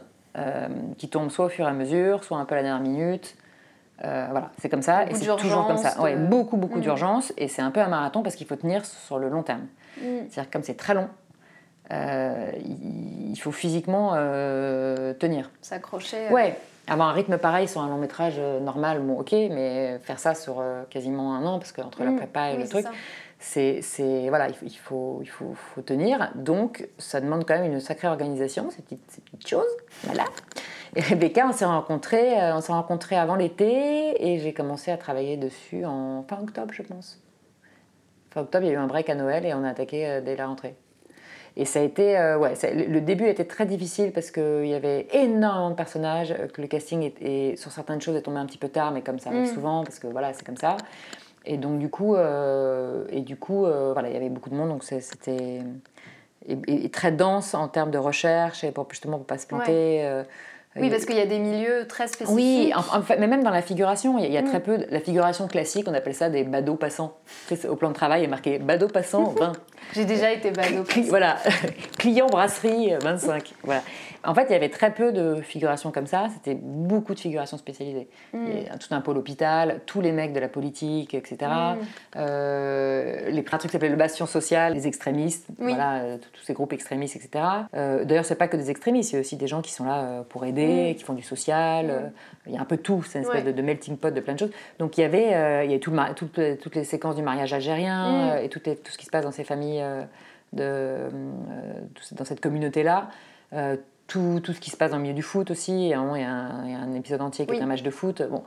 qui tombent soit au fur et à mesure, soit un peu à la dernière minute. Euh, voilà, c'est comme ça, Beaucoup et c'est toujours comme ça. Ouais, de- beaucoup, beaucoup Mm. d'urgence, et c'est un peu un marathon parce qu'il faut tenir sur le long terme. Mm. C'est-à-dire que comme c'est très long, euh, il faut physiquement euh, tenir. S'accrocher. euh, Ouais, avoir un rythme pareil sur un long métrage euh, normal, bon ok, mais faire ça sur euh, quasiment un an, parce qu'entre la mm, prépa et oui, le truc, ça. c'est, c'est- voilà, il faut, il, faut, il faut, faut tenir. Donc ça demande quand même une sacrée organisation, ces petites, ces petites choses. Voilà. Et Rebecca, on s'est rencontrés, euh, on s'est rencontrés avant l'été et j'ai commencé à travailler dessus en fin octobre, je pense. Fin octobre, il y a eu un break à Noël et on a attaqué euh, dès la rentrée. Et ça a été, euh, ouais, ça- le début a été très difficile parce qu'il y avait énormément de personnages, que le casting est, est- sur certaines choses est tombé un petit peu tard, mais comme ça arrive Mm. souvent, parce que voilà, c'est comme ça. Et donc du coup, euh, et du coup, euh, voilà, il y avait beaucoup de monde, donc c'était et, et- et très dense en termes de recherche et pour justement pour pas se planter. Oui, il- parce qu'il y a des milieux très spécifiques. oui, en, en fait, mais même dans la figuration, il y a, il y a Mm. très peu. de- La figuration classique, on appelle ça des badauds passants. Au plan de travail, il est marqué badauds passants 20. J'ai déjà été. Cli- voilà, client brasserie euh, 25. Voilà. En fait, il y avait très peu de figurations comme ça. C'était beaucoup de figurations spécialisées. Mm. Il y a tout un pôle hôpital, tous les mecs de la politique, etc. Mm. Euh, les, un truc qui s'appelait le bastion social, les extrémistes, Oui. voilà, euh, tous ces groupes extrémistes, etc. Euh, D'ailleurs, c'est pas que des extrémistes, il y a aussi des gens qui sont là euh, pour aider, qui font du social. Euh, il y a un peu tout, c'est une espèce Ouais. de, de melting pot de plein de choses. Donc il y avait, euh, il y avait tout le toutes, les, séquences du mariage algérien Mm. et tout, les- tout ce qui se passe dans ces familles, de, dans cette communauté-là. Tout, tout ce qui se passe dans le milieu du foot aussi. Et à un moment, il y a un, il y a un épisode entier qui Oui. est un match de foot. Bon.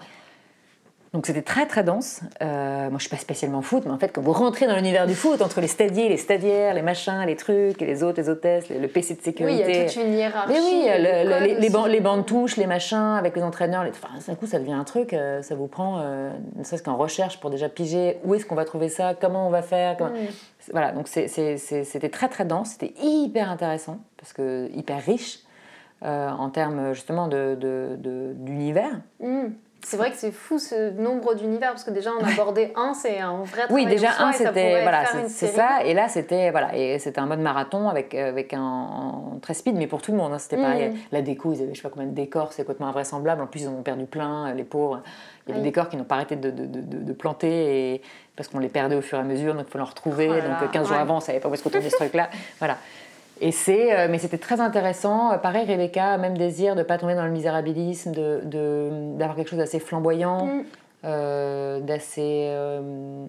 Donc c'était très très dense. Euh, moi je suis pas spécialement foot, mais en fait quand vous rentrez dans l'univers du foot, entre les stadiers, les stadières, les machins, les trucs, et les autres, les hôtesses, le, PC de Oui, sécurité. il y a toute une hiérarchie. Mais oui, le- le- les, les, aussi. bancs, les machins, avec les entraîneurs, les... Enfin, d'un coup, ça devient un truc, euh, ça vous prend, euh, ne serait-ce qu'en recherche pour déjà piger où est-ce qu'on va trouver ça, comment on va faire. comment- Mm. Voilà, donc c'était très très dense, c'était hyper intéressant, parce que hyper riche euh, en termes justement de- de- de- d'univers. Mm. C'est vrai que c'est fou ce nombre d'univers parce que déjà on abordait un, c'est un vrai Oui, travail déjà en soi un c'était voilà, c'est ça, et là c'était voilà, et c'était un mode marathon avec avec un, très speed, mais pour tout le monde, hein, c'était pareil. Mm. La déco, ils avaient je sais pas combien de décors, c'est complètement invraisemblable. En plus, ils en ont perdu plein, les pauvres. Il y a des Oui. décors qui n'ont pas arrêté de, de, de, planter et parce qu'on les perdait au fur et à mesure, donc il faut les retrouver. Oh donc là, 15 jours ouais. avant, on savait pas où est-ce qu'on tournait ce truc-là. Voilà. Et c'est, euh, mais c'était très intéressant. Euh, Pareil, Rebecca même désir de pas tomber dans le misérabilisme, de, de- d'avoir quelque chose d'assez flamboyant, Mm. euh, d'assez, euh,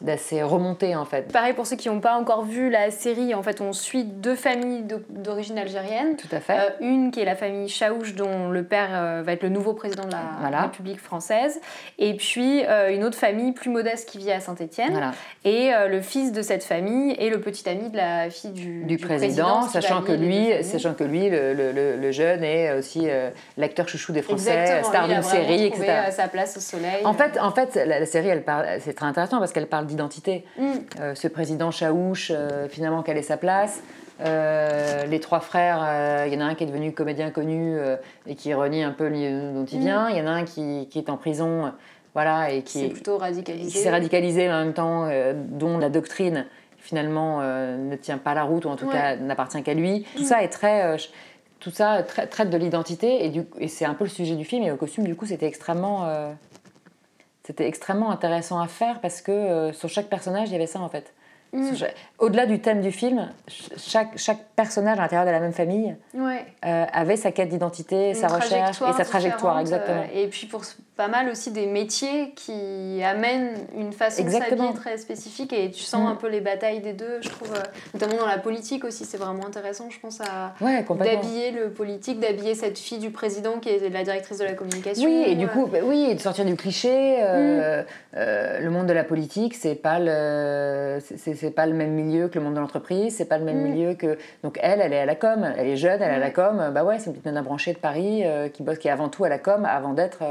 d'assez remonté en fait. Pareil pour ceux qui n'ont pas encore vu la série, en fait on suit deux familles d'origine algérienne. Tout à fait. Euh, une qui est la famille Chaouch dont le père euh, va être le nouveau président de la Voilà. République française. Et puis euh, une autre famille plus modeste qui vit à Saint-Étienne. voilà. Et le fils de cette famille est le petit ami de la fille du, du, président, sachant que lui, sachant que lui, le, le- le- le jeune est aussi l'acteur chouchou des Français, Exactement, star d'une série, etc. sa place au soleil. En fait, en fait, la, la série, elle parle, c'est très intéressant parce qu'elle parle d'identité. Mm. Euh, ce président Chaouche, euh, finalement, quelle est sa place Euh, les trois frères, il y en a un qui est devenu comédien connu et qui renie un peu le dont il Mm. vient. Il y en a un qui, qui est en prison, voilà, et qui est, plutôt qui radicalisé. s'est radicalisé, en même temps, dont la doctrine finalement ne tient pas la route ou en tout Ouais. cas n'appartient qu'à lui. Tout ça est très, tout ça tra- traite de l'identité et, c'est un peu le sujet du film. Et au costume, du coup, c'était extrêmement, euh, c'était extrêmement intéressant à faire parce que euh, sur chaque personnage, il y avait ça en fait. Mm. Au-delà du thème du film, ch- chaque, chaque personnage à l'intérieur de la même famille Ouais. euh, avait sa quête d'identité, sa recherche et sa trajectoire, exactement. euh, et puis pour, pas mal aussi des métiers qui amènent une façon de s'habiller très spécifique et tu sens mm. un peu les batailles des deux, je trouve, euh, notamment dans la politique aussi, c'est vraiment intéressant, je pense, à d'habiller le politique, d'habiller cette fille du président qui est la directrice de la communication. Oui, et du coup, bah oui, et de sortir du cliché, euh, mm. euh, le monde de la politique, c'est pas le, c'est, pas le même milieu que le monde de l'entreprise, c'est pas le même mm. milieu que. Donc elle, elle est à la com, elle est jeune, elle est à la com, bah ouais, c'est une petite nana branchée de Paris qui bosse, qui est avant tout à la com, avant d'être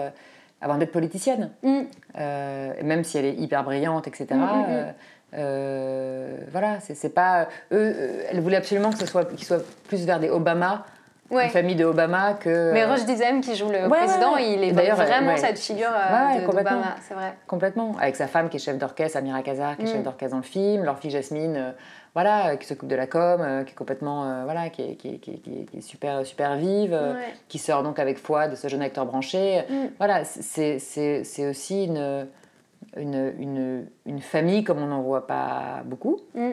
avant d'être politicienne. Mm. Euh, même si elle est hyper brillante, etc. Mm, mm, euh, euh, voilà, c'est pas. Eux, elle voulait absolument que ce soit, qu'ils soient plus vers des Obama. Une famille de Obama que. Mais Roche Dizem qui joue le président, il est d'ailleurs vraiment cette figure d'Obama, c'est vrai. Complètement. Avec sa femme qui est chef d'orchestre, Amira Kazar, qui est chef d'orchestre dans le film, leur fille Jasmine voilà, euh, qui s'occupe de la com, euh, qui est complètement, euh, voilà, qui est, qui, qui, qui est, super, super vive, qui sort donc avec foi de ce jeune acteur branché. Mm. Voilà, c'est aussi une, une, une, une, famille comme on n'en voit pas beaucoup, mm.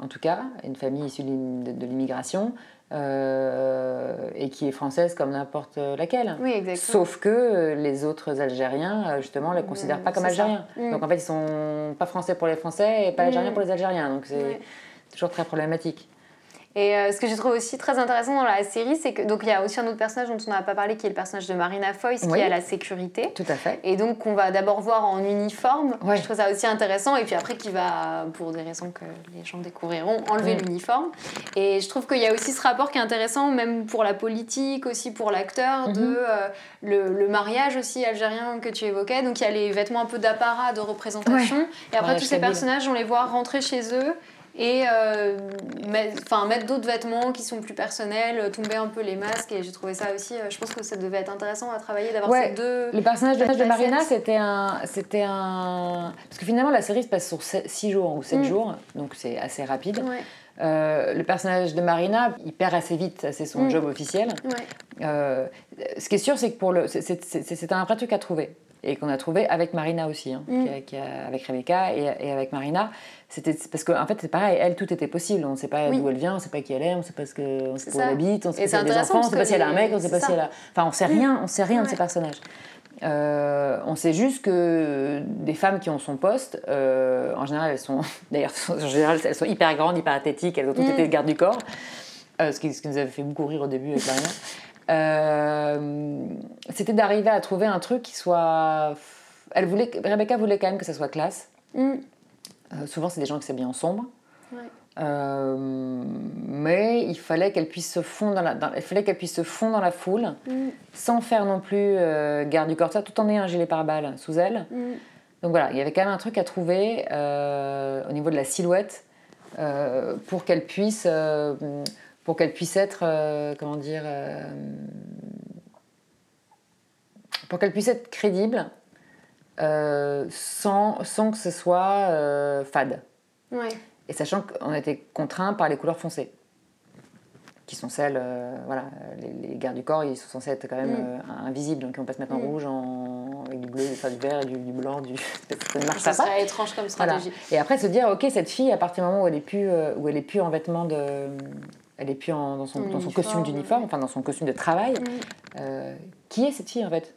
en tout cas, une famille issue de, l'immigration. et qui est française comme n'importe laquelle. Oui, Sauf que les autres Algériens, justement, ne la considèrent pas comme Algériens. Mm. Donc en fait, ils sont pas français pour les Français et pas Algériens pour les Algériens. Donc c'est toujours très problématique. Et euh, ce que je trouve aussi très intéressant dans la série, c'est que donc il y a aussi un autre personnage dont on n'a pas parlé, qui est le personnage de Marina Foïs, qui est à la sécurité. Tout à fait. Et donc qu'on va d'abord voir en uniforme. Je trouve ça aussi intéressant. Et puis après, qui va, pour des raisons que les gens découvriront, enlever l'uniforme. Et je trouve qu'il y a aussi ce rapport qui est intéressant, même pour la politique, aussi pour l'acteur, de mhm. euh, le, mariage aussi algérien que tu évoquais. Donc il y a les vêtements un peu d'apparat, de représentation. Et après, tous ces personnages, on les voit rentrer chez eux et euh, mettre, mettre d'autres vêtements qui sont plus personnels, tomber un peu les masques. Et j'ai trouvé ça aussi, euh, je pense que ça devait être intéressant à travailler d'avoir ces deux. Le personnage de, de Marina, c'était un, c'était un. Parce que finalement, la série se passe sur 6 jours ou 7 mm. jours, donc c'est assez rapide. Euh, le personnage de Marina, il perd assez vite, c'est son mm. job officiel. Euh, ce qui est sûr, c'est que pour le, c'est un vrai truc à trouver et qu'on a trouvé avec Marina aussi, hein, mm. qui avec Rebecca et, et avec Marina. C'était parce qu'en en fait c'est pareil, elle tout était possible. On ne sait pas d'où elle vient, on ne sait pas qui elle est, on ne sait pas ce que, on sait où elle habite, on ne sait pas si elle a des enfants, on ne sait pas si elle a un mec, on ne sait pas si elle a. Enfin, on sait rien, on sait rien de ces personnages. Euh, on sait juste que des femmes qui ont son poste, euh, en général, elles sont, d'ailleurs, en général, elles sont hyper grandes, hyper athlétiques, elles ont toutes mm. été gardes du corps, euh, ce, qui, ce, qui, nous avait fait beaucoup rire au début avec Marina. C'était d'arriver à trouver un truc qui soit. Elle voulait, Rebecca voulait quand même que ça soit classe. Mm. souvent, c'est des gens qui s'habillent en sombre. Euh, mais il fallait qu'elle puisse se fondre dans la, il fallait qu'elle puisse se fondre dans la foule, mm. sans faire non plus euh, garde du corps, ça, tout en ayant un gilet pare-balles sous elle. Mm. Donc voilà, il y avait quand même un truc à trouver euh, au niveau de la silhouette pour qu'elle puisse, pour qu'elle puisse être, comment dire, pour qu'elle puisse être crédible sans, sans que ce soit fade. Ouais. Et sachant qu'on a été contraint par les couleurs foncées, qui sont celles, euh, voilà, les, gardes du corps, ils sont censés être quand même mm. euh, invisibles, donc ils vont pas se mettre en mm. rouge, en, avec du bleu, du vert et du, blanc, du... ça ne marche ça serait étrange comme stratégie. Et après se dire, ok, cette fille, à partir du moment où elle est plus, euh, où elle est plus en vêtements de... Elle est plus dans son, dans son costume d'uniforme, enfin dans son costume de travail. Mm. qui est cette fille en fait?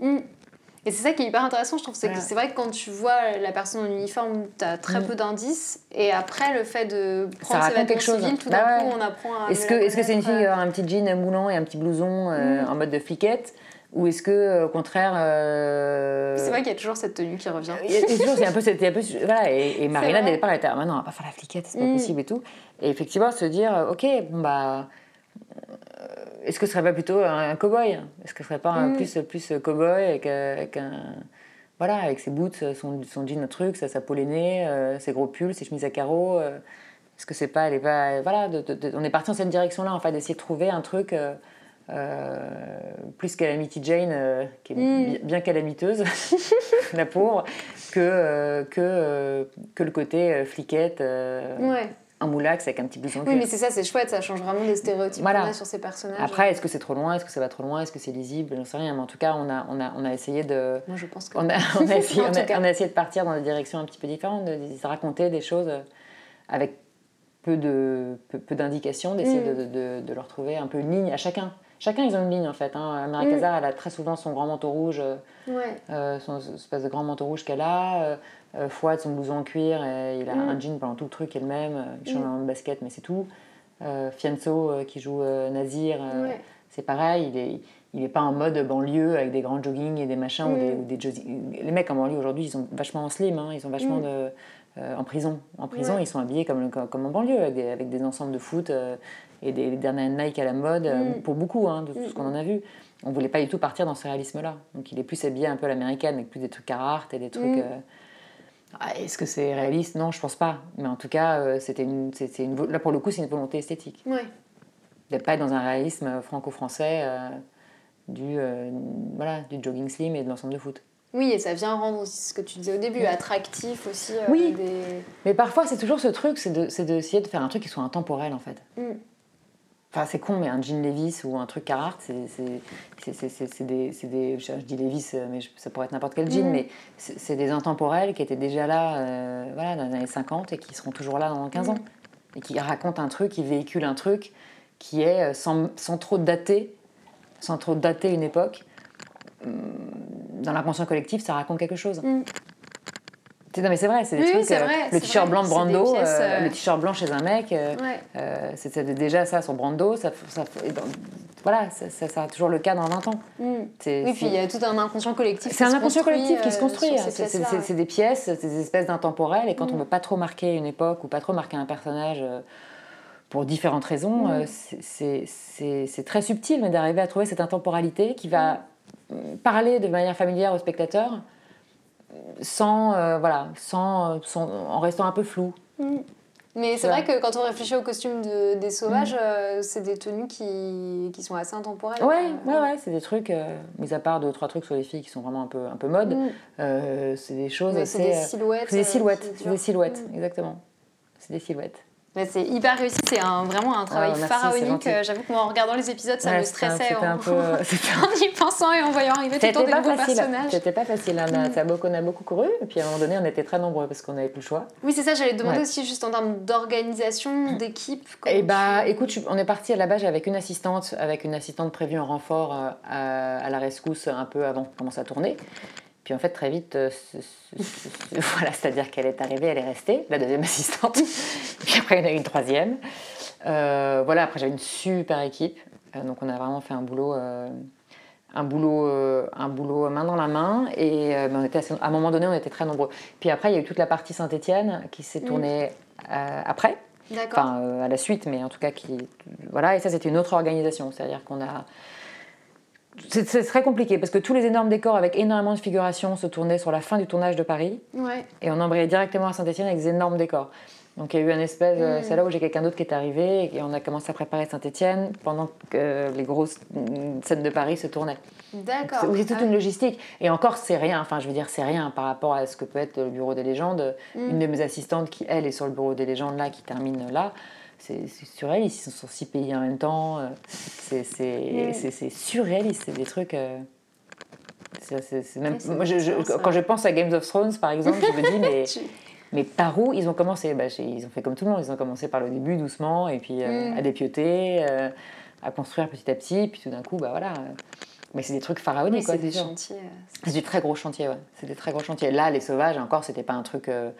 Et c'est ça qui est hyper intéressant, je trouve. C'est c'est vrai que quand tu vois la personne en uniforme, tu as très mm. peu d'indices. Et après, le fait de prendre ses vêtements civils, tout d'un bah coup, on apprend à. Est-ce que c'est -ce c'est une fille qui a un petit jean moulant et un petit blouson euh, mm. en mode de fliquette? Ou est-ce que, euh, au contraire. Euh, c'est vrai qu'il y a toujours cette tenue qui revient. Il y a toujours, c'est un peu. Voilà, et, et Marina, dès le départ, elle était ah, non, on va pas faire la fliquette, c'est pas mm. possible et tout. Et effectivement, se dire, ok, bon, bah est-ce que ce serait pas plutôt un, cow-boy? Est-ce que ce serait pas un mm. plus, plus cow-boy avec, un. Voilà, avec ses boots, son, son jean, truc, sa, sa peau euh, ses gros pulls, ses chemises à carreaux. Euh, est-ce que c'est pas. Elle est pas voilà, on est parti dans cette direction-là, en fait, d'essayer de trouver un truc. Euh, plus Calamity Jane, qui est mm. bien calamiteuse, la pauvre, que, que, que le côté fliquette. ouais un moulax avec un petit blouson. Oui, mais c'est ça, c'est chouette, ça change vraiment des stéréotypes qu'on a sur ces personnages. Après, est-ce que c'est trop loin Est-ce que ça va trop loin Est-ce que c'est lisible J'en sais rien, mais en tout cas, on a, on a, on a essayé de. Moi, je pense que. On a, on a, essayé, on, a, essayé, de partir dans des directions un petit peu différentes, de, de raconter des choses avec peu de peu, d'indications, d'essayer mm. de, de, leur trouver un peu une ligne à chacun. Chacun, ils ont une ligne en fait. Hein. Mary Casar, elle a très souvent son grand manteau rouge, Ouais. son espèce de grand manteau rouge qu'elle a. Euh, euh, Fouad, son blouson en cuir, et il a Mm. un jean pendant tout le truc, est le même. euh, Il change Mm. un basket, mais c'est tout. Euh, Fianso, euh, qui joue euh, Nazir, euh, Ouais. c'est pareil. Il est, il est pas en mode banlieue avec des grands joggings et des machins ou Mm. des, ou des jogging- Les mecs en banlieue aujourd'hui, ils sont vachement en slim, hein, ils sont vachement Mm. de, euh, en prison. En prison, Ouais. ils sont habillés comme, comme, comme en banlieue, avec des, avec des ensembles de foot euh, et des, dernières Nike à la mode, euh, Mm. pour beaucoup, hein, de tout Mm, ce qu'on en a vu. On voulait pas du tout partir dans ce réalisme-là. Donc il est plus habillé un peu à l'américaine, avec plus des trucs Carhartt et des trucs. Mm. euh, ah, Est-ce que c'est réaliste? Non, je pense pas. Mais en tout cas, euh, c'était une, une, vo- là pour le coup, c'est une volonté esthétique. Ouais. D'être pas dans un réalisme franco-français euh, du, voilà, du jogging slim et de l'ensemble de foot. Oui, et ça vient rendre aussi ce que tu disais au début, Oui. attractif aussi. euh, Oui. des... Mais parfois, c'est toujours ce truc, c'est de- d'essayer de, faire un truc qui soit intemporel en fait. Mm. Enfin, c'est con, mais un jean Levis ou un truc Carhartt, c'est c'est- c'est- c'est- c'est- c'est des, c'est des- Je dis Levis, euh, mais je- ça pourrait être n'importe quel jean, Mhm. mais c'est des intemporels qui étaient déjà là euh, voilà, dans les années 50 et qui seront toujours là dans 15 ans. Mhm. Et qui racontent un truc, qui véhiculent un truc qui est euh, sans, sans trop dater, sans trop dater une époque. Hum, Dans l'inconscient collectif, ça raconte quelque chose. Mm. C'est- Non mais c'est vrai, c'est des Oui, trucs. euh, vrai, le t-shirt blanc de Brando, pièces, euh, euh, le t-shirt blanc chez un mec, Ouais. c'était déjà ça sur Brando. Ça, ça, dans- voilà, ça, ça sera toujours le cas dans 20 ans. Mm. Oui, puis il y a tout un inconscient collectif. c'est un inconscient collectif qui se construit. hein. ces C'est- des pièces, c'est des espèces d'intemporels. Et quand Mm. on ne veut pas trop marquer une époque ou pas trop marquer un personnage pour différentes raisons, Mm. c'est- très subtil, mais d'arriver à trouver cette intemporalité qui va parler de manière familière au spectateur sans, euh, voilà, sans, euh, sans- en restant un peu flou. Mm. Mais c'est vrai que quand on réfléchit aux costumes de- des sauvages, Mm. euh, c'est des tenues qui, qui sont assez intemporelles. Ouais, Euh, ouais, ouais, c'est des trucs, euh, mis à part deux, trois trucs sur les filles qui sont vraiment un peu, un peu mode, Mm. euh, c'est des choses assez. c'est des silhouettes. c'est des silhouettes, des silhouettes, exactement. C'est des silhouettes. C'est hyper réussi, c'est un, vraiment un travail Ah, pharaonique. Euh, J'avoue que moi, en regardant les épisodes, ça Ouais, me stressait en, un peu. euh, en y pensant et en voyant arriver tout le temps des nouveaux facile. personnages. C'était pas facile. On a, Mm. a beaucoup, on a beaucoup couru. Et puis à un moment donné, on était très nombreux parce qu'on n'avait plus le choix. Oui, c'est ça, j'allais te demander Ouais. aussi juste en termes d'organisation, d'équipe. Et bah, tu- écoute, on est parti à la base avec une assistante, avec une assistante prévue en renfort euh, à, à la rescousse un peu avant qu'on commence à tourner. Puis en fait, très vite, euh, ce- ce- ce- voilà, c'est-à-dire qu'elle est arrivée, elle est restée, la deuxième assistante. Puis après, il y en a eu une troisième. Euh, voilà, après, j'avais une super équipe. Euh, donc, on a vraiment fait un boulot. un boulot, un boulot main dans la main et mais on était assez- à un moment donné on était très nombreux. Puis après il y a eu toute la partie Saint-Étienne qui s'est Mm. tournée euh, après, D'accord. enfin à la suite, mais en tout cas qui voilà et ça c'était une autre organisation, c'est-à-dire qu'on a c'est très compliqué parce que tous les énormes décors avec énormément de figurations se tournaient sur la fin du tournage de Paris Ouais. et on embrayait directement à Saint-Etienne avec des énormes décors. Donc il y a eu un espèce, euh, Mm. c'est là où j'ai quelqu'un d'autre qui est arrivé et on a commencé à préparer Saint-Etienne pendant que les grosses mm, scènes de Paris se tournaient. D'accord. C'est toute Ah, une logistique. Et encore, c'est rien. Enfin, je veux dire, c'est rien par rapport à ce que peut être le bureau des légendes. Mm. Une de mes assistantes qui, elle, est sur le bureau des légendes là, qui termine là. C'est surréaliste. Ils sont sur six pays en même temps. euh, C'est surréaliste. C'est des trucs. euh, même, Ouais, moi, je- je- quand je pense à Games of Thrones, par exemple, je me dis, mais, tu- mais par où ils ont commencé? Bah, Ils ont fait comme tout le monde. Ils ont commencé par le début, doucement, et puis euh, Mm. à dépioter, euh, à construire petit à petit. Puis tout d'un coup, bah voilà. Mais c'est des trucs pharaoniques. Oui, quoi, c'est des chantiers. C'est des très gros chantiers, ouais. C'est des très gros chantiers. Là, les sauvages, encore, c'était pas un truc. euh,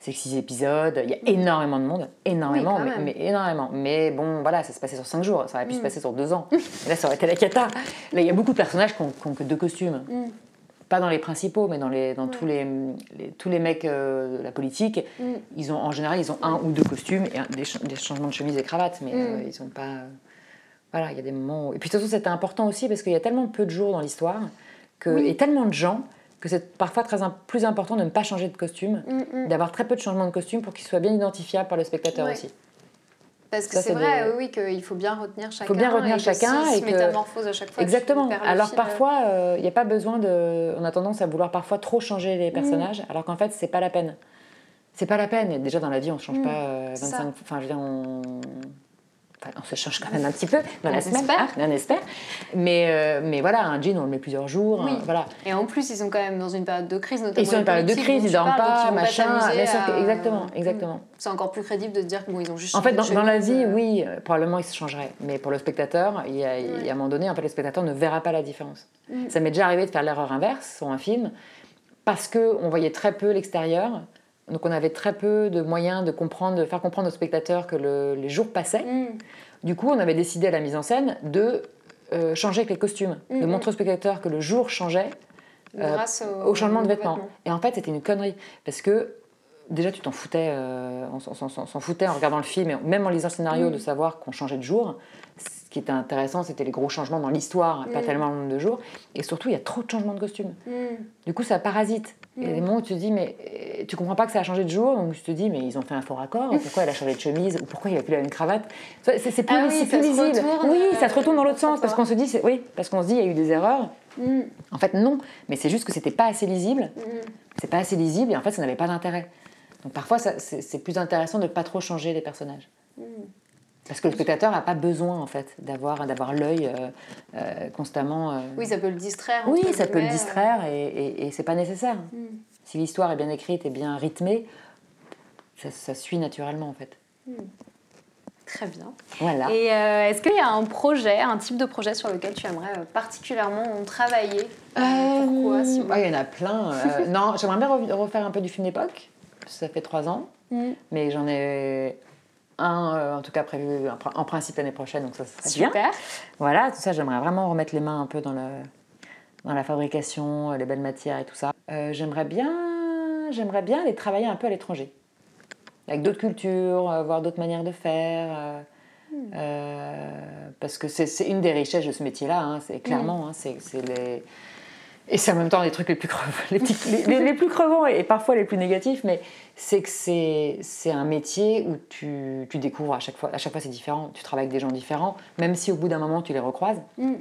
c'est six épisodes. Il y a énormément de monde, énormément, Oui, mais, énormément. Mais bon, voilà, ça se passait sur cinq jours. Ça aurait pu se Mm. passer sur deux ans. Et là, ça aurait été la cata. Là, il y a beaucoup de personnages qui ont, qui ont que deux costumes. Mm. Pas dans les principaux, mais dans, les, dans Ouais. tous, les, les- tous les mecs euh, de la politique. Mm. Ils ont, en général, ils ont un ou deux costumes et un- des, ch- des changements de chemise et cravate. Mais Mm. euh, ils ont pas. euh, voilà, il y a des moments. où- Et puis surtout, c'était important aussi parce qu'il y a tellement peu de jours dans l'histoire que... Oui. et tellement de gens que c'est parfois très plus important de ne pas changer de costume, Mm, mm. d'avoir très peu de changements de costume pour qu'il soit bien identifiable par le spectateur Ouais. aussi. Parce que Ça, c'est c'est vrai, des- oui, qu'il faut bien retenir chacun. bien retenir et que chacun s'il et se que- métamorphose à chaque fois. Exactement. Alors euh. parfois, euh, il n'y a pas besoin de. On a tendance à vouloir parfois trop changer les personnages, alors qu'en fait, c'est pas la peine. C'est pas la peine. Déjà dans la vie, on change Mm, pas euh, c'est 25. Enfin, je veux dire, on. Enfin, on se change quand même un petit peu dans On la semaine, espère. hein, on espère. Mais, euh, mais voilà, un jean, on le met plusieurs jours. Oui. hein, voilà. Et en plus, ils sont quand même dans une période de crise, notamment. Ils sont en les période de crise, ils dorment donc pas, ils machin. que- à- exactement, exactement. C'est encore plus crédible de se dire qu'ils ont juste. En fait, dans, dans la vie, euh, oui, euh, probablement il se changerait. Mais pour le spectateur, il y a, il y a un moment donné, en fait, le spectateur ne verra pas la différence. Mm. Ça m'est déjà arrivé de faire l'erreur inverse sur un film parce qu'on voyait très peu l'extérieur. Donc on avait très peu de moyens de comprendre, de faire comprendre au spectateur que le- les jours passaient. Mm. Du coup, on avait décidé à la mise en scène de euh, changer avec les costumes, de montrer au spectateur que le jour changeait euh, Grâce au, au changement de aux vêtements. Et en fait, c'était une connerie. Parce que déjà, tu t'en foutais, euh, on s'en foutait en regardant le film, et même en lisant le scénario, Mm. de savoir qu'on changeait de jour. Ce qui était intéressant, c'était les gros changements dans l'histoire, pas Mm. tellement le nombre de jours. Et surtout, il y a trop de changements de costumes. Mm. Du coup, ça parasite. Il y a des Mm. moments où tu te dis, mais euh, tu comprends pas que ça a changé de jour, donc tu te dis, mais ils ont fait un faux raccord, pourquoi elle a changé de chemise, ou pourquoi il a plus la même cravate? C'est plus, Ah oui, plus lisible. retourne, oui, euh, ça se retourne dans l'autre sens, parce qu'on se dit, oui, parce qu'on se dit, il y a eu des erreurs. Mm. En fait, non, mais c'est juste que c'était pas assez lisible. Mm. C'est pas assez lisible, et en fait, ça n'avait pas d'intérêt. Donc parfois, c'est c'est plus intéressant de pas trop changer les personnages. Mm. Parce que le spectateur n'a pas besoin, en fait, d'avoir d'avoir l'œil euh, euh, constamment. euh, Oui, ça peut le distraire. oui, ça peut le distraire et, et, et c'est pas nécessaire. euh. Mm. Si l'histoire est bien écrite et bien rythmée, ça, ça suit naturellement en fait. Très bien. Voilà. Et est-ce qu'il y a un projet, un type de projet sur lequel tu aimerais particulièrement travailler? Pourquoi si Il y en a plein. non, j'aimerais bien refaire un peu du film d'époque. Ça fait trois ans, Mm. mais j'en ai un euh, en tout cas prévu en pr- en principe l'année prochaine, donc ça serait bien. Super. Voilà, tout ça, j'aimerais vraiment remettre les mains un peu dans, le, dans la fabrication, les belles matières et tout ça. Euh, j'aimerais bien, j'aimerais bien aller travailler un peu à l'étranger, avec d'autres cultures, euh, voir d'autres manières de faire. euh, parce que c'est une des richesses de ce métier-là, hein, c'est clairement, hein, c'est les... Et c'est en même temps les trucs les plus, crevants, les, petits- les- les- les plus crevants et parfois les plus négatifs, mais c'est que c'est c'est un métier où tu, tu découvres à chaque fois, à chaque fois c'est différent, tu travailles avec des gens différents, même si au bout d'un moment tu les recroises, Mm.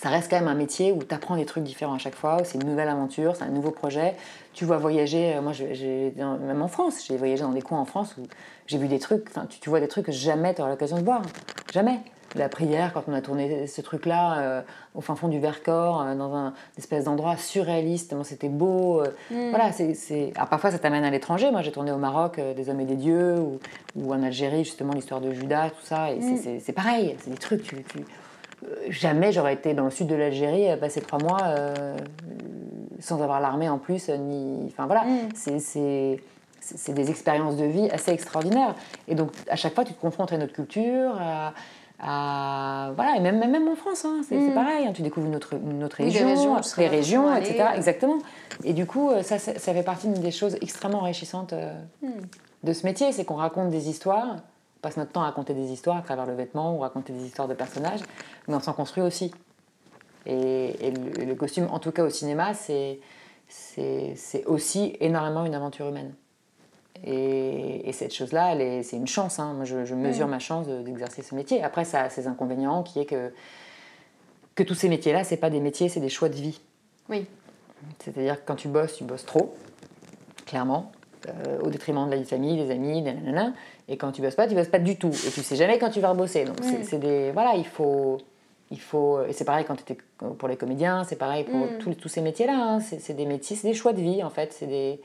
ça reste quand même un métier où tu apprends des trucs différents à chaque fois, où c'est une nouvelle aventure, c'est un nouveau projet. Tu vois voyager, euh, moi j'ai- même en France, j'ai voyagé dans des coins en France où j'ai vu des trucs, tu, tu vois des trucs que jamais tu auras l'occasion de voir, jamais. La prière, quand on a tourné ce truc-là euh, au fin fond du Vercors, euh, dans un espèce d'endroit surréaliste, tellement c'était beau. euh, Mm. Voilà, c'est. Alors, parfois ça t'amène à l'étranger. Moi j'ai tourné au Maroc, des hommes et des dieux, ou, ou en Algérie, justement l'histoire de Judas, tout ça. Et c'est, Mm. c'est- c'est pareil, c'est des trucs, tu, tu- jamais j'aurais été dans le sud de l'Algérie, passer trois mois sans avoir l'armée en plus, ni. Enfin voilà, Mm. c'est, des expériences de vie assez extraordinaires. Et donc à chaque fois, tu te confrontes à une autre culture, à. À- voilà, et même, même, même en France, hein, c'est, Mm. pareil, hein, tu découvres une autre, une autre Oui, des région, régions, etc. Exactement. Et du coup, euh, ça, ça, ça fait partie des choses extrêmement enrichissantes euh, Mm. de ce métier, c'est qu'on raconte des histoires, on passe notre temps à raconter des histoires à travers le vêtement ou raconter des histoires de personnages, mais on s'en construit aussi. Et, et le, le costume, en tout cas au cinéma, c'est aussi énormément une aventure humaine. Et, et cette chose-là, c'est une chance. hein. Moi, je, je mesure Mm. ma chance de- d'exercer ce métier. Après, ça a ses inconvénients, qui est que, que tous ces métiers-là, c'est pas des métiers, c'est des choix de vie. Oui. C'est-à-dire que quand tu bosses, tu bosses trop, clairement, euh, au détriment de la vie de famille, des amis, nanana. Et quand tu bosses pas, tu bosses pas du tout. Et tu sais jamais quand tu vas rebosser. Donc c'est- Mm. c'est des voilà, il faut il faut et c'est pareil quand étais pour les comédiens, c'est pareil pour Mm. tous, tous ces métiers-là. hein. C'est c'est des métiers, c'est des choix de vie en fait. C'est des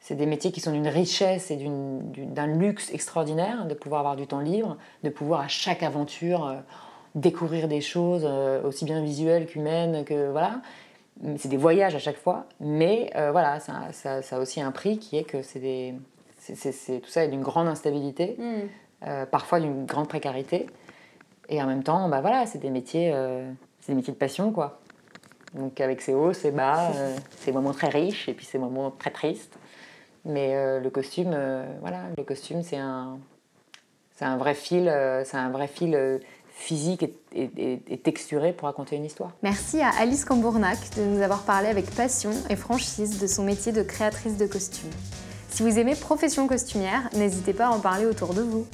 c'est des métiers qui sont d'une richesse et d'un luxe extraordinaire de pouvoir avoir du temps libre, de pouvoir à chaque aventure euh, découvrir des choses euh, aussi bien visuelles qu'humaines, que voilà. C'est des voyages à chaque fois, mais euh, voilà, ça, ça- ça a aussi un prix qui est que c'est des, c'est- c'est- tout ça est d'une grande instabilité, Mm. parfois d'une grande précarité, et en même temps, bah voilà, c'est des métiers, c'est des métiers de passion quoi. Donc avec ses hauts, ses bas, ses moments très riches et puis ses moments très tristes. Mais euh, le costume, euh, voilà, le costume c'est un, c'est un vrai fil, euh, physique et- et texturé pour raconter une histoire. Merci à Alice Cambournac de nous avoir parlé avec passion et franchise de son métier de créatrice de costumes. Si vous aimez Profession costumière, n'hésitez pas à en parler autour de vous.